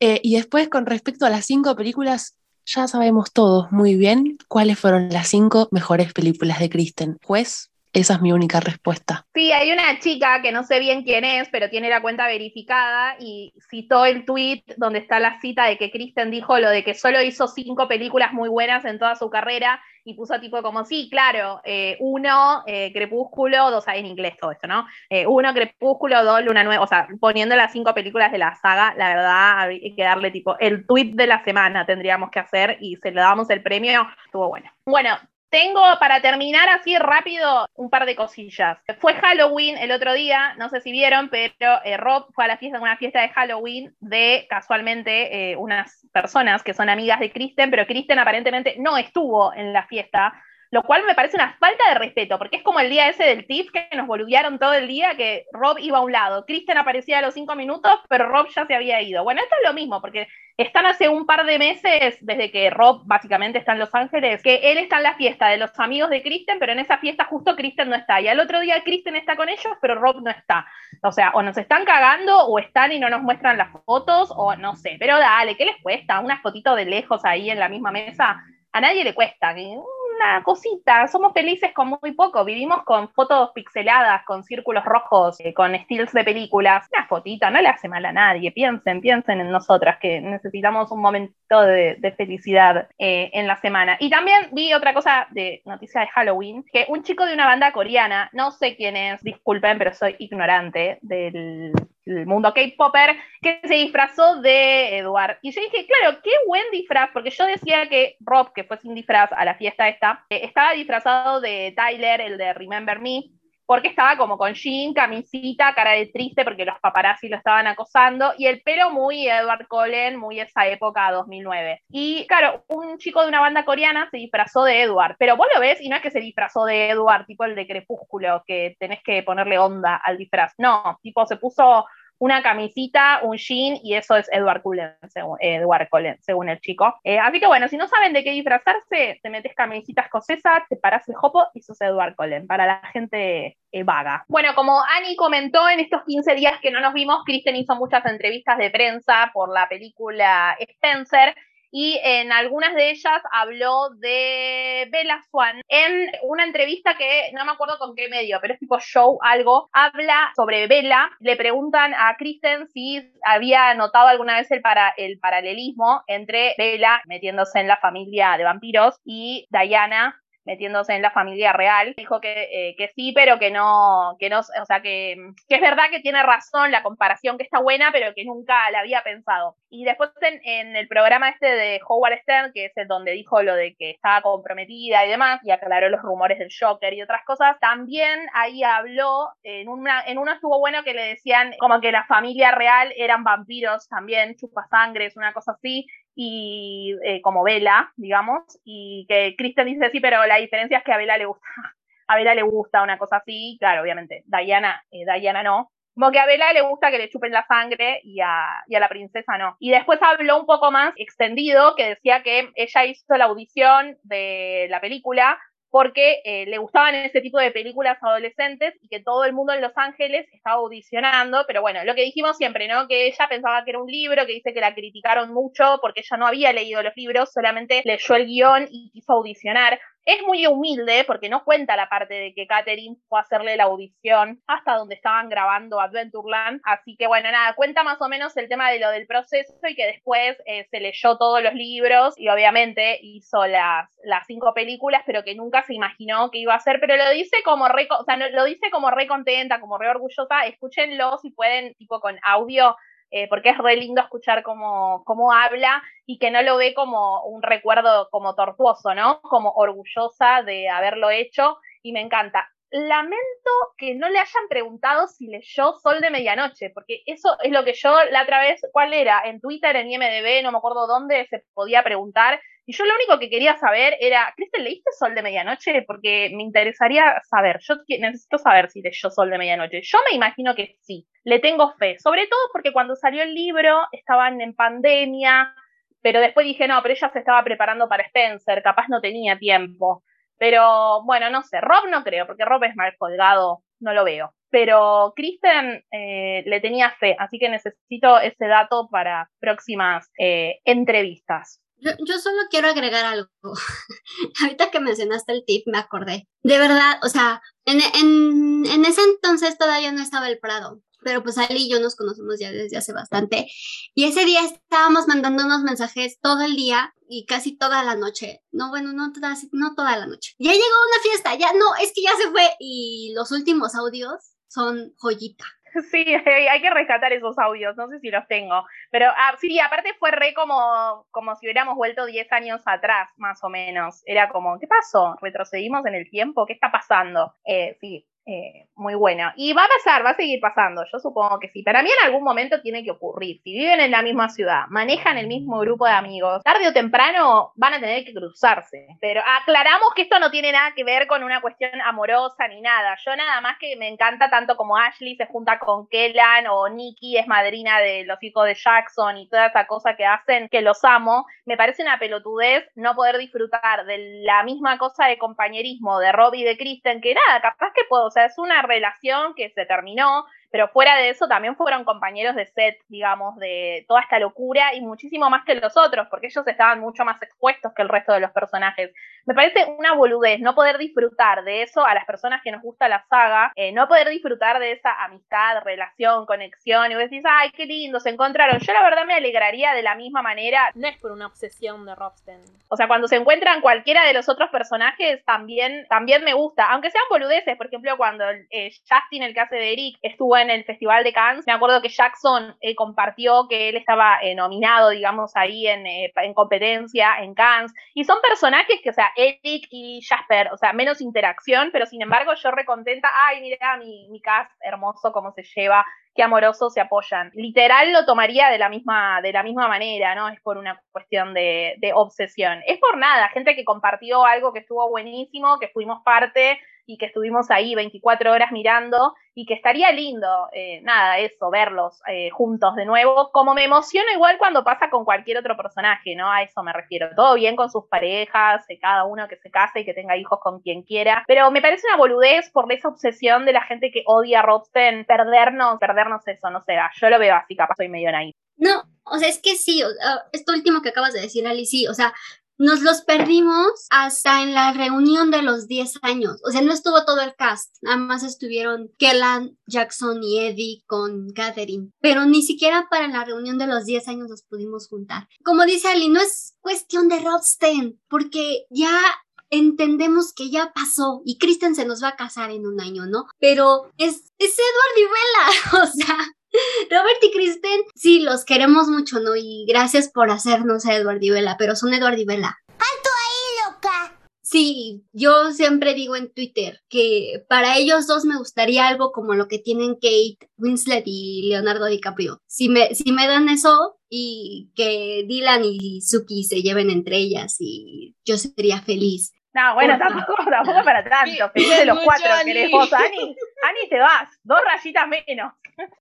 Eh, y después, con respecto a las cinco películas, ya sabemos todos muy bien cuáles fueron las cinco mejores películas de Kristen. Juez, esa es mi única respuesta. Sí, hay una chica que no sé bien quién es, pero tiene la cuenta verificada y citó el tweet donde está la cita de que Kristen dijo lo de que solo hizo cinco películas muy buenas en toda su carrera y puso tipo como, sí, claro, eh, uno, eh, Crepúsculo, dos, en inglés todo esto, ¿no? Eh, uno, Crepúsculo, dos, Luna Nueva, o sea, poniendo las cinco películas de la saga, la verdad, hay que darle tipo el tweet de la semana tendríamos que hacer y se le damos el premio, estuvo bueno. Bueno, tengo para terminar así rápido un par de cosillas. Fue Halloween el otro día, no sé si vieron, pero eh, Rob fue a la fiesta, una fiesta de Halloween de casualmente eh, unas personas que son amigas de Kristen, pero Kristen aparentemente no estuvo en la fiesta lo cual me parece una falta de respeto, porque es como el día ese del TIFF que nos boludearon todo el día, que Rob iba a un lado, Kristen aparecía a los cinco minutos, pero Rob ya se había ido. Bueno, esto es lo mismo, porque están hace un par de meses, desde que Rob básicamente está en Los Ángeles, que él está en la fiesta de los amigos de Kristen, pero en esa fiesta justo Kristen no está. Y al otro día Kristen está con ellos, pero Rob no está. O sea, o nos están cagando, o están y no nos muestran las fotos, o no sé. Pero dale, ¿qué les cuesta? Unas fotitos de lejos ahí en la misma mesa. A nadie le cuesta una cosita, somos felices con muy poco, vivimos con fotos pixeladas, con círculos rojos, eh, con estilos de películas, una fotita, no le hace mal a nadie, piensen, piensen en nosotras que necesitamos un momento de, felicidad eh, en la semana. Y también vi otra cosa de noticia de Halloween, que un chico de una banda coreana, no sé quién es, disculpen, pero soy ignorante del el mundo K-Popper, que se disfrazó de Edward. Y yo dije, claro, qué buen disfraz, porque yo decía que Rob, que fue sin disfraz a la fiesta esta, eh, estaba disfrazado de Tyler, el de Remember Me, porque estaba como con jean, camisita, cara de triste porque los paparazzi lo estaban acosando y el pelo muy Edward Cullen, muy esa época 2009. Y claro, un chico de una banda coreana se disfrazó de Edward, pero vos lo ves y no es que se disfrazó de Edward, tipo el de Crepúsculo, que tenés que ponerle onda al disfraz. No, tipo se puso una camisita, un jean, y eso es Edward Cullen, según, Edward Cullen, según el chico. Eh, así que bueno, si no saben de qué disfrazarse, te metes camisita escocesa, te paras el jopo y sos Edward Cullen, para la gente eh, vaga. Bueno, como Annie comentó en estos 15 días que no nos vimos, Kristen hizo muchas entrevistas de prensa por la película Spencer, y en algunas de ellas habló de Bella Swan en una entrevista que no me acuerdo con qué medio, pero es tipo show algo, habla sobre Bella, le preguntan a Kristen si había notado alguna vez el, para, el paralelismo entre Bella metiéndose en la familia de vampiros y Diana metiéndose en la familia real. Dijo que, eh, que sí, pero que no, que no, o sea, que, que, es verdad que tiene razón la comparación, que está buena, pero que nunca la había pensado. Y después en, el programa este de Howard Stern, que es el donde dijo lo de que estaba comprometida y demás, y aclaró los rumores del Joker y otras cosas, también ahí habló, en, una, en uno estuvo bueno que le decían como que la familia real eran vampiros también, chupasangres, una cosa así, y eh, como Vela, digamos, y que Kristen dice sí, pero la diferencia es que a Vela le gusta, a Vela le gusta una cosa así, claro, obviamente, Diana, eh, Diana no, como que a Vela le gusta que le chupen la sangre y a, y a, la princesa no. Y después habló un poco más extendido que decía que ella hizo la audición de la película porque eh, le gustaban ese tipo de películas adolescentes y que todo el mundo en Los Ángeles estaba audicionando, pero bueno, lo que dijimos siempre, ¿no? Que ella pensaba que era un libro, que dice que la criticaron mucho porque ella no había leído los libros, solamente leyó el guion y quiso audicionar. Es muy humilde porque no cuenta la parte de que Catherine fue a hacerle la audición hasta donde estaban grabando Adventureland. Así que bueno, nada, cuenta más o menos el tema de lo del proceso y que después eh, se leyó todos los libros y obviamente hizo las, las cinco películas, pero que nunca se imaginó que iba a hacer. Pero lo dice como re, o sea, lo dice como re contenta, como re orgullosa. Escúchenlo si pueden, tipo con audio eh, porque es re lindo escuchar cómo, cómo habla y que no lo ve como un recuerdo como tortuoso, ¿no? Como orgullosa de haberlo hecho y me encanta. Lamento que no le hayan preguntado si leyó Sol de Medianoche, porque eso es lo que yo la otra vez, ¿cuál era? En Twitter, en IMDB, no me acuerdo dónde se podía preguntar y yo lo único que quería saber era, Cristel, ¿leíste Sol de Medianoche? Porque me interesaría saber, yo necesito saber si leyó Sol de Medianoche. Yo me imagino que sí, le tengo fe, sobre todo porque cuando salió el libro estaban en pandemia, pero después dije, no, pero ella se estaba preparando para Spencer, capaz no tenía tiempo. Pero bueno, no sé, Rob no creo, porque Rob es mal colgado, no lo veo. Pero Kristen eh, le tenía fe, así que necesito ese dato para próximas eh, entrevistas. Yo, solo quiero agregar algo. Ahorita que mencionaste el tip, me acordé. De verdad, o sea, en, en, en, ese entonces todavía no estaba el Prado, pero pues Ali y yo nos conocemos ya desde hace bastante. Y ese día estábamos mandándonos mensajes todo el día y casi toda la noche. No, bueno, no no toda la noche. Ya llegó una fiesta, ya no, es que ya se fue. Y los últimos audios son joyita. Sí, hay que rescatar esos audios, no sé si los tengo. Pero ah, sí, aparte fue re como, como si hubiéramos vuelto 10 años atrás, más o menos. Era como, ¿qué pasó? ¿Retrocedimos en el tiempo? ¿Qué está pasando? Eh, sí, eh, muy bueno. Y va a pasar, va a seguir pasando, yo supongo que sí. Para mí en algún momento tiene que ocurrir. Si viven en la misma ciudad, manejan el mismo grupo de amigos, tarde o temprano van a tener que cruzarse. Pero aclaramos que esto no tiene nada que ver con una cuestión amorosa ni nada. Yo nada más que me encanta tanto como Ashley se junta con Kellan o Nikki es madrina de los hijos de Jackson y toda esa cosa que hacen, que los amo. Me parece una pelotudez no poder disfrutar de la misma cosa de compañerismo de Robbie y de Kristen, que nada, capaz que puedo sea, es una relación que se terminó, pero fuera de eso también fueron compañeros de set, digamos, de toda esta locura y muchísimo más que los otros, porque ellos estaban mucho más expuestos que el resto de los personajes. Me parece una boludez no poder disfrutar de eso a las personas que nos gusta la saga, eh, no poder disfrutar de esa amistad, relación, conexión, y vos decís, ay, qué lindo, se encontraron. Yo la verdad me alegraría de la misma manera. No es por una obsesión de Robsten. O sea, cuando se encuentran cualquiera de los otros personajes, también, también me gusta, aunque sean boludeces, por ejemplo, cuando eh, Justin, el que hace de Eric, estuvo en en el Festival de Cannes. Me acuerdo que Jackson eh, compartió que él estaba eh, nominado, digamos, ahí en, eh, en, competencia en Cannes. Y son personajes que, o sea, Eric y Jasper, o sea, menos interacción, pero sin embargo yo recontenta, ay, mira mi, mi cast hermoso, cómo se lleva, qué amorosos se apoyan. Literal lo tomaría de la misma, de la misma manera, ¿no? Es por una cuestión de, de obsesión. Es por nada, gente que compartió algo que estuvo buenísimo, que fuimos parte y que estuvimos ahí 24 horas mirando y que estaría lindo, eh, nada, eso, verlos eh, juntos de nuevo, como me emociona igual cuando pasa con cualquier otro personaje, ¿no? A eso me refiero. Todo bien con sus parejas, eh, cada uno que se case y que tenga hijos con quien quiera, pero me parece una boludez por esa obsesión de la gente que odia a Robsten, perdernos, perdernos eso, no sé, yo lo veo así, capaz soy medio ahí. No, o sea, es que sí, esto último que acabas de decir, Ali, sí, o sea, nos los perdimos hasta en la reunión de los 10 años. O sea, no estuvo todo el cast. Nada más estuvieron Kellan, Jackson y Eddie con Catherine. Pero ni siquiera para la reunión de los 10 años nos pudimos juntar. Como dice Ali, no es cuestión de Rodsten, porque ya entendemos que ya pasó y Kristen se nos va a casar en un año, ¿no? Pero es, es Edward y Bella, o sea, Robert y Kristen, sí, los queremos mucho, ¿no? Y gracias por hacernos a Edward y Bella, pero son Edward y Bella. ¡Alto ahí, loca! Sí, yo siempre digo en Twitter que para ellos dos me gustaría algo como lo que tienen Kate Winslet y Leonardo DiCaprio. Si me, si me dan eso y que Dylan y Suki se lleven entre ellas y yo sería feliz. No, bueno, tampoco, tampoco para tanto. Sí, de los cuatro querés vos, Ani. Ani, te vas. Dos rayitas menos.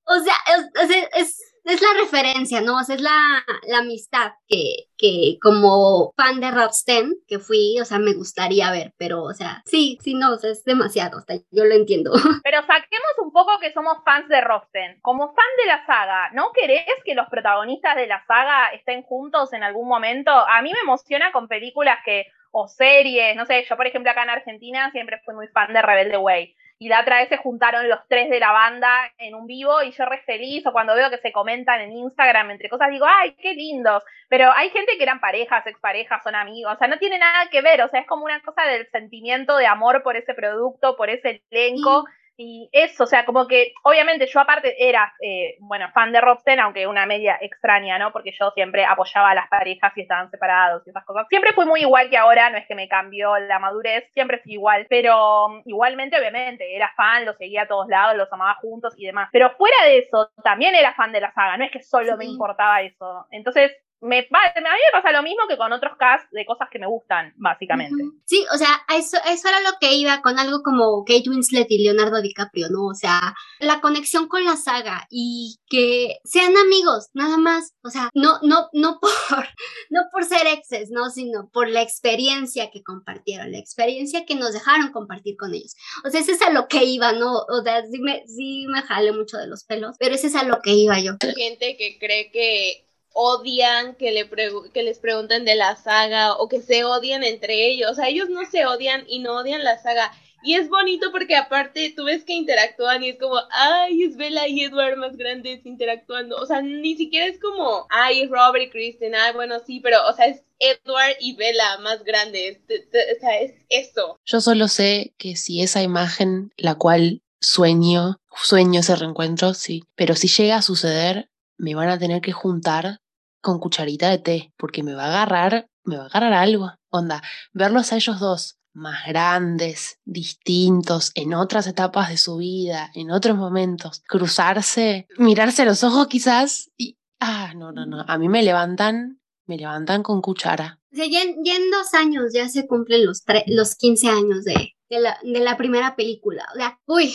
O sea, es, es la referencia, ¿no? O sea, es la, la amistad que, que como fan de Rockstein que fui, o sea, me gustaría ver, pero, o sea, sí, sí, no, o sea, es demasiado, o yo lo entiendo. Pero saquemos un poco que somos fans de Rockstein. Como fan de la saga, ¿no querés que los protagonistas de la saga estén juntos en algún momento? A mí me emociona con películas que o series, no sé, yo por ejemplo acá en Argentina siempre fui muy fan de Rebelde Way y la otra vez se juntaron los tres de la banda en un vivo y yo re feliz, o cuando veo que se comentan en Instagram entre cosas, digo, ay, qué lindos, pero hay gente que eran parejas, exparejas, son amigos, o sea, no tiene nada que ver, o sea, es como una cosa del sentimiento de amor por ese producto, por ese elenco. Y eso, o sea, como que obviamente yo aparte era, eh, bueno, fan de Robsten, aunque una media extraña, ¿no? Porque yo siempre apoyaba a las parejas y estaban separados y esas cosas. Siempre fui muy igual que ahora, no es que me cambió la madurez, siempre fui igual, pero um, igualmente, obviamente, era fan, lo seguía a todos lados, los amaba juntos y demás. Pero fuera de eso, también era fan de la saga, no es que solo me importaba eso. Entonces, me, a mí me pasa lo mismo que con otros casts de cosas que me gustan, básicamente. Sí, o sea, eso, eso era lo que iba con algo como Kate Winslet y Leonardo DiCaprio, ¿no? O sea, la conexión con la saga y que sean amigos, nada más. O sea, no, no, no por, no por ser exes, ¿no? Sino por la experiencia que compartieron, la experiencia que nos dejaron compartir con ellos. O sea, ese es a lo que iba, ¿no? O sea, sí me, sí me jale mucho de los pelos, pero ese es a lo que iba yo. Hay gente que cree que odian que, le que les pregunten de la saga o que se odian entre ellos. O sea, ellos no se odian y no odian la saga. Y es bonito porque aparte tú ves que interactúan y es como, ay, es Bella y Edward más grandes interactuando. O sea, ni siquiera es como, ay, Robert y Kristen, ay, bueno, sí, pero, o sea, es Edward y Bella más grandes. O sea, es eso. Yo solo sé que si esa imagen, la cual sueño, sueño ese reencuentro, sí, pero si llega a suceder, me van a tener que juntar con cucharita de té, porque me va a agarrar, me va a agarrar algo. Onda, verlos a ellos dos más grandes, distintos, en otras etapas de su vida, en otros momentos, cruzarse, mirarse los ojos quizás y, ah, no, no, no, a mí me levantan, me levantan con cuchara. O sea, ya, en, dos años ya se cumplen los, los 15 años de, de, la, de la primera película. O sea, uy,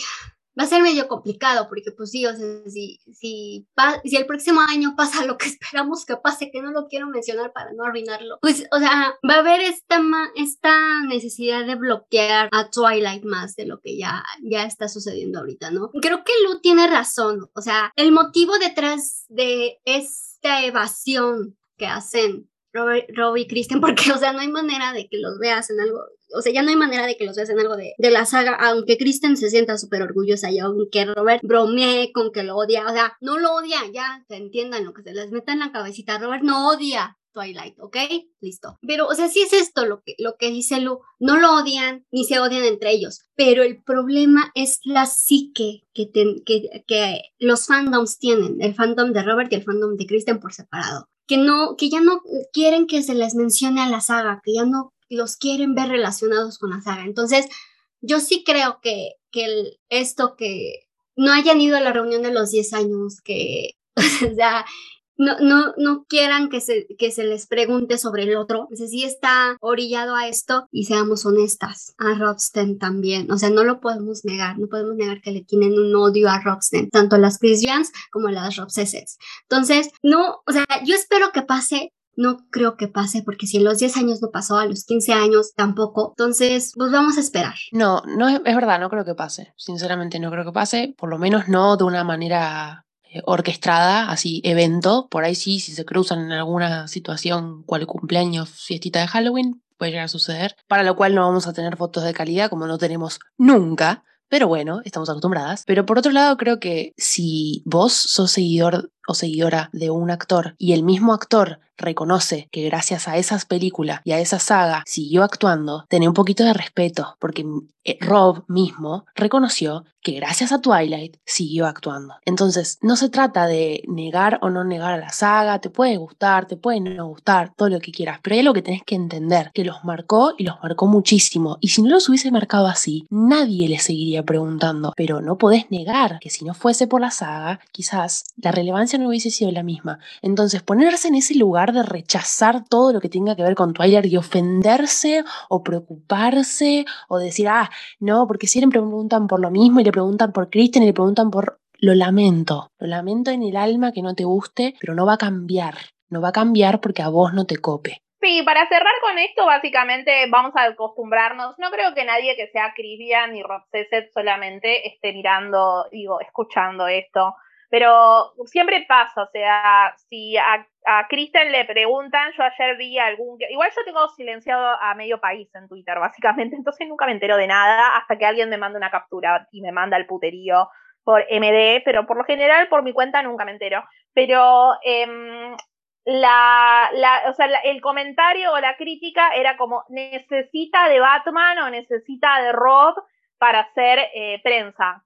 va a ser medio complicado porque pues sí, o sea, si, si, si el próximo año pasa lo que esperamos que pase, que no lo quiero mencionar para no arruinarlo, pues, o sea, va a haber esta, esta necesidad de bloquear a Twilight más de lo que ya, ya está sucediendo ahorita, ¿no? Creo que Lu tiene razón, o sea, el motivo detrás de esta evasión que hacen Robbie y Kristen, porque, o sea, no hay manera de que los veas en algo o sea, ya no hay manera de que los veas en algo de, de la saga, aunque Kristen se sienta súper orgullosa y aunque Robert bromee con que lo odia, o sea, no lo odia, ya, te entiendan lo que se les meta en la cabecita, Robert no odia Twilight, ¿ok? Listo. Pero, o sea, sí es esto lo que, lo que dice Lu. No lo odian ni se odian entre ellos. Pero el problema es la psique que, que, que los fandoms tienen. El fandom de Robert y el fandom de Kristen por separado. Que, no, que ya no quieren que se les mencione a la saga, que ya no los quieren ver relacionados con la saga. Entonces, yo sí creo que, que esto que no hayan ido a la reunión de los 10 años, que, o sea, no, no, no quieran que se, que se les pregunte sobre el otro. O sea, sí está orillado a esto y seamos honestas. A Robsten también. O sea, no lo podemos negar. No podemos negar que le tienen un odio a Robsten, tanto las Chris como las Rob Entonces, no, o sea, yo espero que pase no creo que pase, porque si en los 10 años no pasó, a los 15 años tampoco. Entonces, pues vamos a esperar. No, no es, verdad, no creo que pase. Sinceramente, no creo que pase. Por lo menos no de una manera orquestada, así evento. Por ahí sí, si se cruzan en alguna situación, cual cumpleaños, fiestita de Halloween, puede llegar a suceder. Para lo cual no vamos a tener fotos de calidad, como no tenemos nunca. Pero bueno, estamos acostumbradas. Pero por otro lado, creo que si vos sos seguidor o seguidora de un actor y el mismo actor reconoce que gracias a esas películas y a esa saga siguió actuando, tenía un poquito de respeto, porque eh, Rob mismo reconoció que gracias a Twilight siguió actuando. Entonces, no se trata de negar o no negar a la saga, te puede gustar, te puede no gustar, todo lo que quieras, pero hay lo que tenés que entender, que los marcó y los marcó muchísimo, y si no los hubiese marcado así, nadie le seguiría preguntando, pero no podés negar que si no fuese por la saga, quizás la relevancia no hubiese sido la misma. Entonces, ponerse en ese lugar de rechazar todo lo que tenga que ver con Twilight y ofenderse o preocuparse o decir, ah, no, porque si le preguntan por lo mismo y le preguntan por Kristen y le preguntan por lo lamento, lo lamento en el alma que no te guste, pero no va a cambiar, no va a cambiar porque a vos no te cope. Sí, para cerrar con esto, básicamente vamos a acostumbrarnos. No creo que nadie que sea Cristian ni Rob solamente esté mirando, digo, escuchando esto. Pero siempre pasa, o sea, si a, Kristen le preguntan, yo ayer vi algún... Igual yo tengo silenciado a medio país en Twitter, básicamente, entonces nunca me entero de nada hasta que alguien me manda una captura y me manda el puterío por MD, pero por lo general por mi cuenta nunca me entero. Pero em, la, la, o sea, el comentario o la crítica era como necesita de Batman o necesita de Rob para hacer eh, prensa.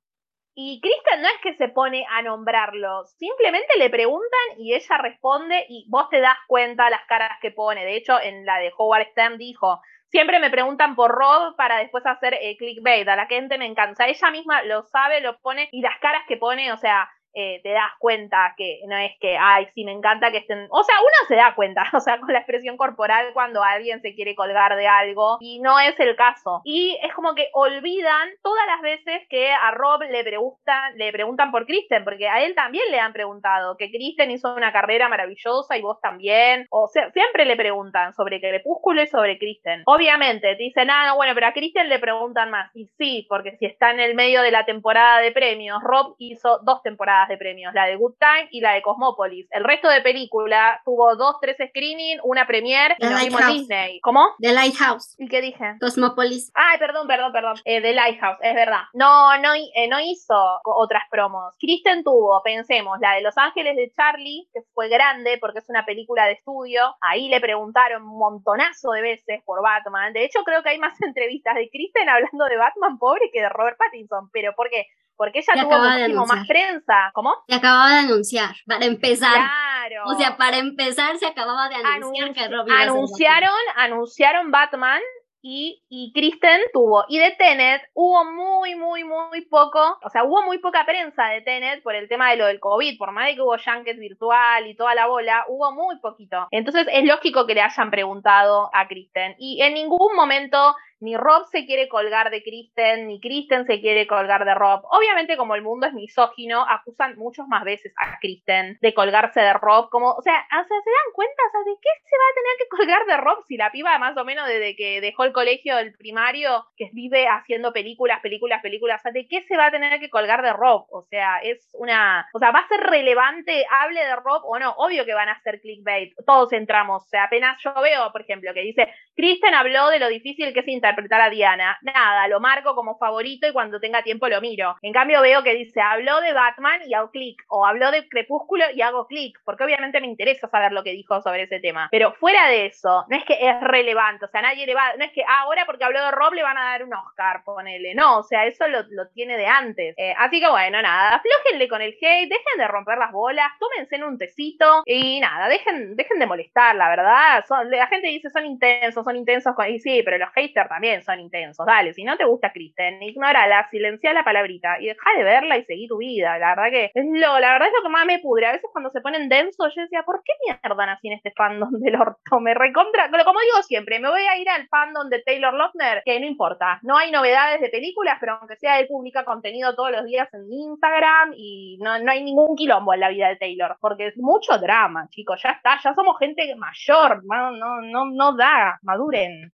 Y Kristen no es que se pone a nombrarlo, simplemente le preguntan y ella responde y vos te das cuenta las caras que pone. De hecho, en la de Howard Stern dijo, siempre me preguntan por Rob para después hacer eh, clickbait, a la gente me encanta. Ella misma lo sabe, lo pone y las caras que pone, o sea, eh, te das cuenta que no es que, ay, sí, me encanta que estén. O sea, uno se da cuenta, o sea, con la expresión corporal cuando alguien se quiere colgar de algo y no es el caso. Y es como que olvidan todas las veces que a Rob le preguntan, le preguntan por Kristen, porque a él también le han preguntado que Kristen hizo una carrera maravillosa y vos también. O sea, siempre le preguntan sobre Crepúsculo y sobre Kristen. Obviamente, te dicen, ah, no, bueno, pero a Kristen le preguntan más. Y sí, porque si está en el medio de la temporada de premios, Rob hizo dos temporadas de premios, la de Good Time y la de Cosmópolis. El resto de película tuvo dos, tres screenings, una premiere y nos vimos. Disney. ¿Cómo? The Lighthouse, ¿Y qué dije? Cosmopolis. Ay, perdón, perdón, perdón. Eh, The Lighthouse, es verdad. No, no, eh, no hizo otras promos. Kristen tuvo, pensemos, la de Los Ángeles de Charlie, que fue grande porque es una película de estudio. Ahí le preguntaron un montonazo de veces por Batman. De hecho, creo que hay más entrevistas de Kristen hablando de Batman pobre que de Robert Pattinson. ¿Pero por qué? Porque ella tuvo muchísimo más prensa. ¿Cómo? Se acababa de anunciar, para empezar. Claro. O sea, para empezar se acababa de anunciar Anunci- que Rob iba a ser anunciaron, anunciaron Batman y, y Kristen tuvo. Y de Tenet hubo muy, muy, muy poco, o sea, hubo muy poca prensa de Tenet por el tema de lo del COVID, por más de que hubo Junket virtual y toda la bola, hubo muy poquito. Entonces es lógico que le hayan preguntado a Kristen. Y en ningún momento ni Rob se quiere colgar de Kristen, ni Kristen se quiere colgar de Rob. Obviamente, como el mundo es misógino, acusan muchas más veces a Kristen de colgarse de Rob. Como, o sea, o sea, ¿se dan cuenta? O sea, ¿de qué se va a tener que colgar de Rob si la piba, más o menos desde que dejó el colegio del primario, que vive haciendo películas, películas, películas? O sea, ¿de qué se va a tener que colgar de Rob? O sea, es una. O sea, ¿va a ser relevante, hable de Rob o no? Obvio que van a hacer clickbait. Todos entramos. O sea, apenas yo veo, por ejemplo, que dice Kristen habló de lo difícil que es interpretar a Diana. Nada, lo marco como favorito y cuando tenga tiempo lo miro. En cambio veo que dice, habló de Batman y hago clic. O habló de Crepúsculo y hago clic. Porque obviamente me interesa saber lo que dijo sobre ese tema. Pero fuera de eso, no es que es relevante. O sea, nadie le va... No es que ah, ahora porque habló de Rob le van a dar un Oscar, ponele. No, o sea, eso lo, tiene de antes. Eh, así que bueno, nada. Aflójenle con el hate. Dejen de romper las bolas. Tómense en un tecito. Y nada, dejen, dejen de molestar, la verdad. La gente dice son intensos, son intensos. con- Y sí, pero los haters también son intensos. Dale, si no te gusta Kristen, ignórala, silencia la palabrita y deja de verla y seguí tu vida. La verdad que es lo, la verdad es lo que más me pudre. A veces cuando se ponen densos, yo decía, ¿por qué mierda nací en este fandom del orto? Me recontra. Como digo siempre, me voy a ir al fandom de Taylor Lautner, que no importa. No hay novedades de películas, pero aunque sea él publica contenido todos los días en Instagram y no, no hay ningún quilombo en la vida de Taylor, porque es mucho drama, chicos. Ya está, ya somos gente mayor, no, no, no, no da, maduren.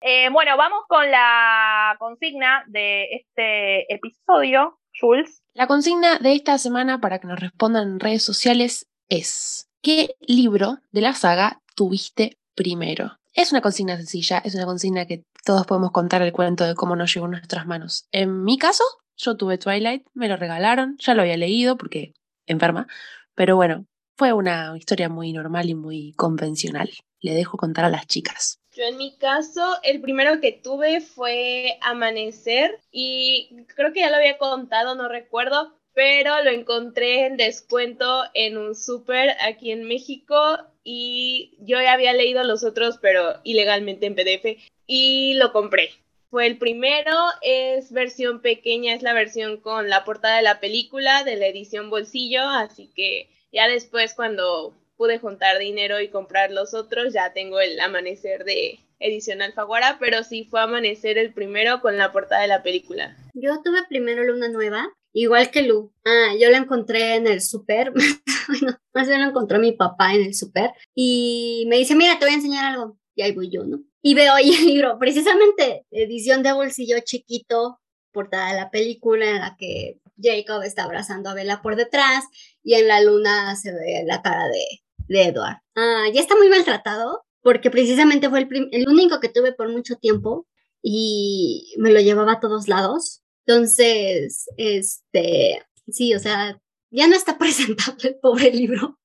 Eh, bueno, vamos con la consigna de este episodio, Jules. La consigna de esta semana para que nos respondan en redes sociales es ¿qué libro de la saga tuviste primero? Es una consigna sencilla, es una consigna que todos podemos contar el cuento de cómo nos llegó a nuestras manos. En mi caso, yo tuve Twilight, me lo regalaron, ya lo había leído porque enferma, pero bueno, fue una historia muy normal y muy convencional. Le dejo contar a las chicas. Yo en mi caso, el primero que tuve fue Amanecer y creo que ya lo había contado, no recuerdo, pero lo encontré en descuento en un súper aquí en México y yo ya había leído los otros, pero ilegalmente en PDF y lo compré. Fue el primero, es versión pequeña, es la versión con la portada de la película, de la edición bolsillo, así que ya después cuando pude juntar dinero y comprar los otros, ya tengo el amanecer de edición Alfaguara, pero sí fue amanecer el primero con la portada de la película. Yo tuve primero Luna Nueva Igual que Lu. Ah, yo lo encontré en el súper. bueno, más bien lo encontró mi papá en el súper. Y me dice, mira, te voy a enseñar algo. Y ahí voy yo, ¿no? Y veo ahí el libro, precisamente, edición de bolsillo chiquito, portada de la película en la que Jacob está abrazando a Bella por detrás y en la luna se ve la cara de, de Edward. Ah, ya está muy maltratado porque precisamente fue el, el único que tuve por mucho tiempo y me lo llevaba a todos lados. Entonces, este, sí, o sea, ya no está presentable el pobre libro.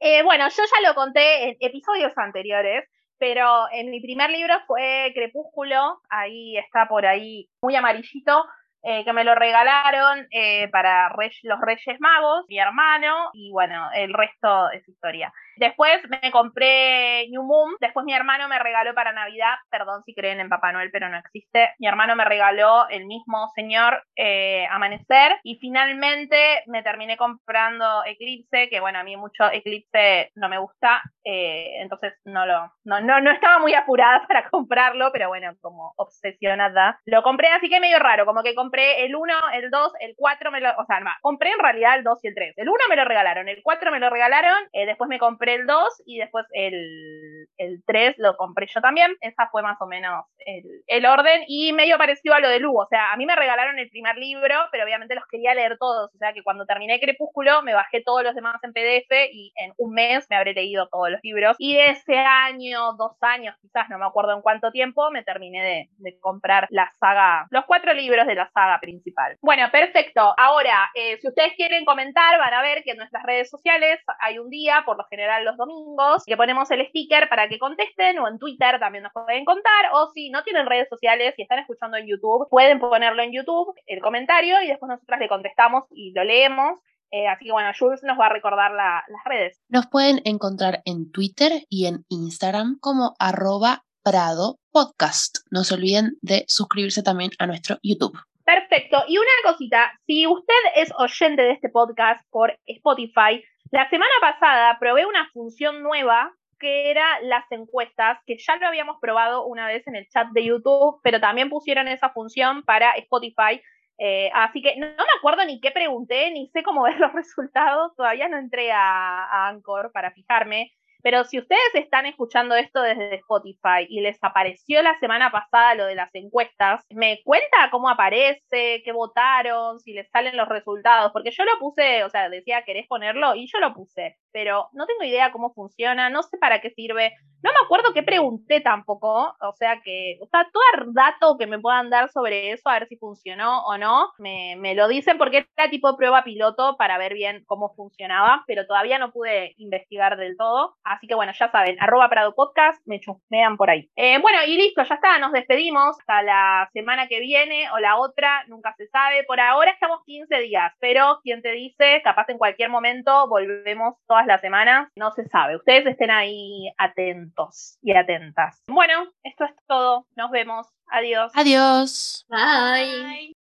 Eh, bueno, yo ya lo conté en episodios anteriores, pero en mi primer libro fue Crepúsculo, ahí está por ahí muy amarillito, eh, que me lo regalaron eh, para Rey- los Reyes Magos, mi hermano, y bueno, el resto es historia. Después me compré New Moon, después mi hermano me regaló para Navidad, perdón si creen en Papá Noel, pero no existe, mi hermano me regaló el mismo señor eh, Amanecer. Y finalmente me terminé comprando Eclipse, que bueno, a mí mucho Eclipse no me gusta, eh, entonces no lo, no, no, no estaba muy apurada para comprarlo, pero bueno, como obsesionada, lo compré así que medio raro, como que compré el 1, el 2, el 4, me lo, o sea, compré en realidad el 2 y el 3, el 1 me lo regalaron, el 4 me lo regalaron, eh, después me compré el 2 y después el, el 3 lo compré yo también, esa fue más o menos el, el orden y medio parecido a lo de Lu, o sea, a mí me regalaron el primer libro, pero obviamente los quería leer todos, o sea que cuando terminé Crepúsculo me bajé todos los demás en PDF y en un mes me habré leído todos los libros y de ese año, dos años quizás, no me acuerdo en cuánto tiempo, me terminé de, de comprar la saga, los cuatro libros de la saga principal. Bueno, perfecto. Ahora, eh, si ustedes quieren comentar, van a ver que en nuestras redes sociales hay un día, por lo general los domingos, que ponemos el sticker para que contesten, o en Twitter también nos pueden contar, o si no tienen redes sociales y están escuchando en YouTube, pueden ponerlo en YouTube, el comentario, y después nosotras le contestamos y lo leemos. Eh, así que bueno, Jules nos va a recordar la- las redes. Nos pueden encontrar en Twitter y en Instagram como arroba Prado Podcast. No se olviden de suscribirse también a nuestro YouTube. Perfecto. Y una cosita, si usted es oyente de este podcast por Spotify, la semana pasada probé una función nueva que era las encuestas, que ya lo habíamos probado una vez en el chat de YouTube, pero también pusieron esa función para Spotify. Eh, así que no, me acuerdo ni qué pregunté, ni sé cómo ver los resultados. Todavía no entré a, a Anchor para fijarme. Pero si ustedes están escuchando esto desde Spotify y les apareció la semana pasada lo de las encuestas, me cuenta cómo aparece, qué votaron, si les salen los resultados, porque yo lo puse, o sea, decía, ¿querés ponerlo? Y yo lo puse, pero no tengo idea cómo funciona, no sé para qué sirve, no me acuerdo qué pregunté tampoco, o sea que, o sea, todo dato que me puedan dar sobre eso, a ver si funcionó o no, me, me lo dicen porque era tipo prueba piloto para ver bien cómo funcionaba, pero todavía no pude investigar del todo. Que bueno, ya saben, arroba Prado Podcast, me chusmean por ahí. Eh, bueno, y listo, ya está, nos despedimos hasta la semana que viene o la otra, nunca se sabe. Por ahora estamos 15 días, pero quien te dice, capaz en cualquier momento volvemos todas las semanas, no se sabe. Ustedes estén ahí atentos y atentas. Bueno, esto es todo, nos vemos, adiós. Adiós. Bye.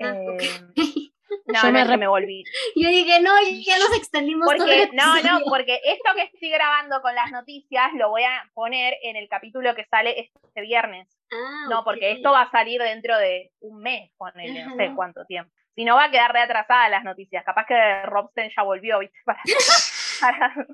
Ah, ok. Eh, no, Yo no me es que re- me volví. Yo dije, no, ya nos extendimos Porque, no, no, porque esto que estoy grabando con las noticias lo voy a poner en el capítulo que sale este viernes. Ah, No, porque esto va a salir dentro de un mes, ponele, no sé cuánto tiempo. Si no, va a quedar reatrasada las noticias. Capaz que Robsten ya volvió, ¿viste? Para, para,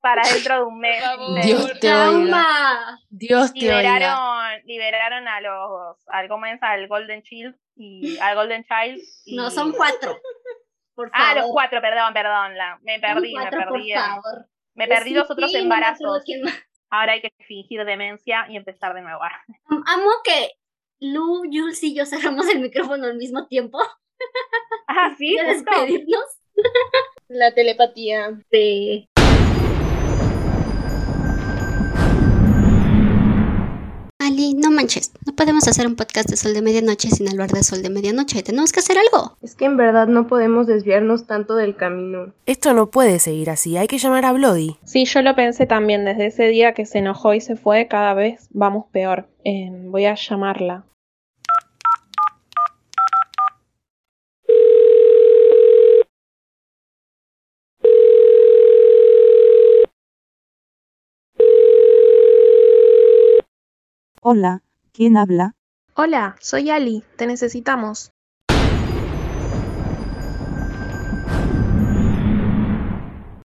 para dentro de un mes. Dios te oiga. Dios te oiga. liberaron, liberaron a los, al, ¿cómo es? al Golden Child y al Golden Child. y- No, son cuatro. Por favor. Ah, los cuatro, perdón, perdón, la, me perdí, me cuatro, perdí. por favor. Me perdí los otros no embarazos. Ahora hay que fingir demencia y empezar de nuevo. Amo que Lu, Jules y yo cerramos el micrófono al mismo tiempo. Ah, sí, despedirnos. La telepatía. Sí. No manches. No podemos hacer un podcast de Sol de Medianoche sin hablar de Sol de Medianoche. Tenemos que hacer algo. Es que en verdad no podemos desviarnos tanto del camino. Esto no puede seguir así, hay que llamar a Bloody. Sí, yo lo pensé también desde ese día que se enojó y se fue, cada vez vamos peor. Eh, voy a llamarla. Hola, ¿Quién habla? Hola, soy Ali, te necesitamos.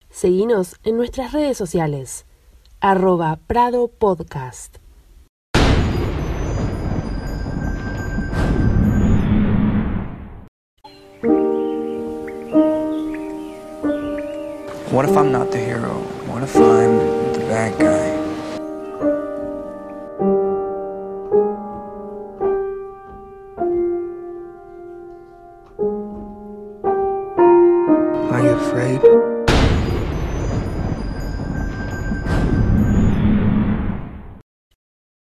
Seguinos en nuestras redes sociales. Arroba Prado Podcast. What if I'm not the hero? What if I'm the bad guy?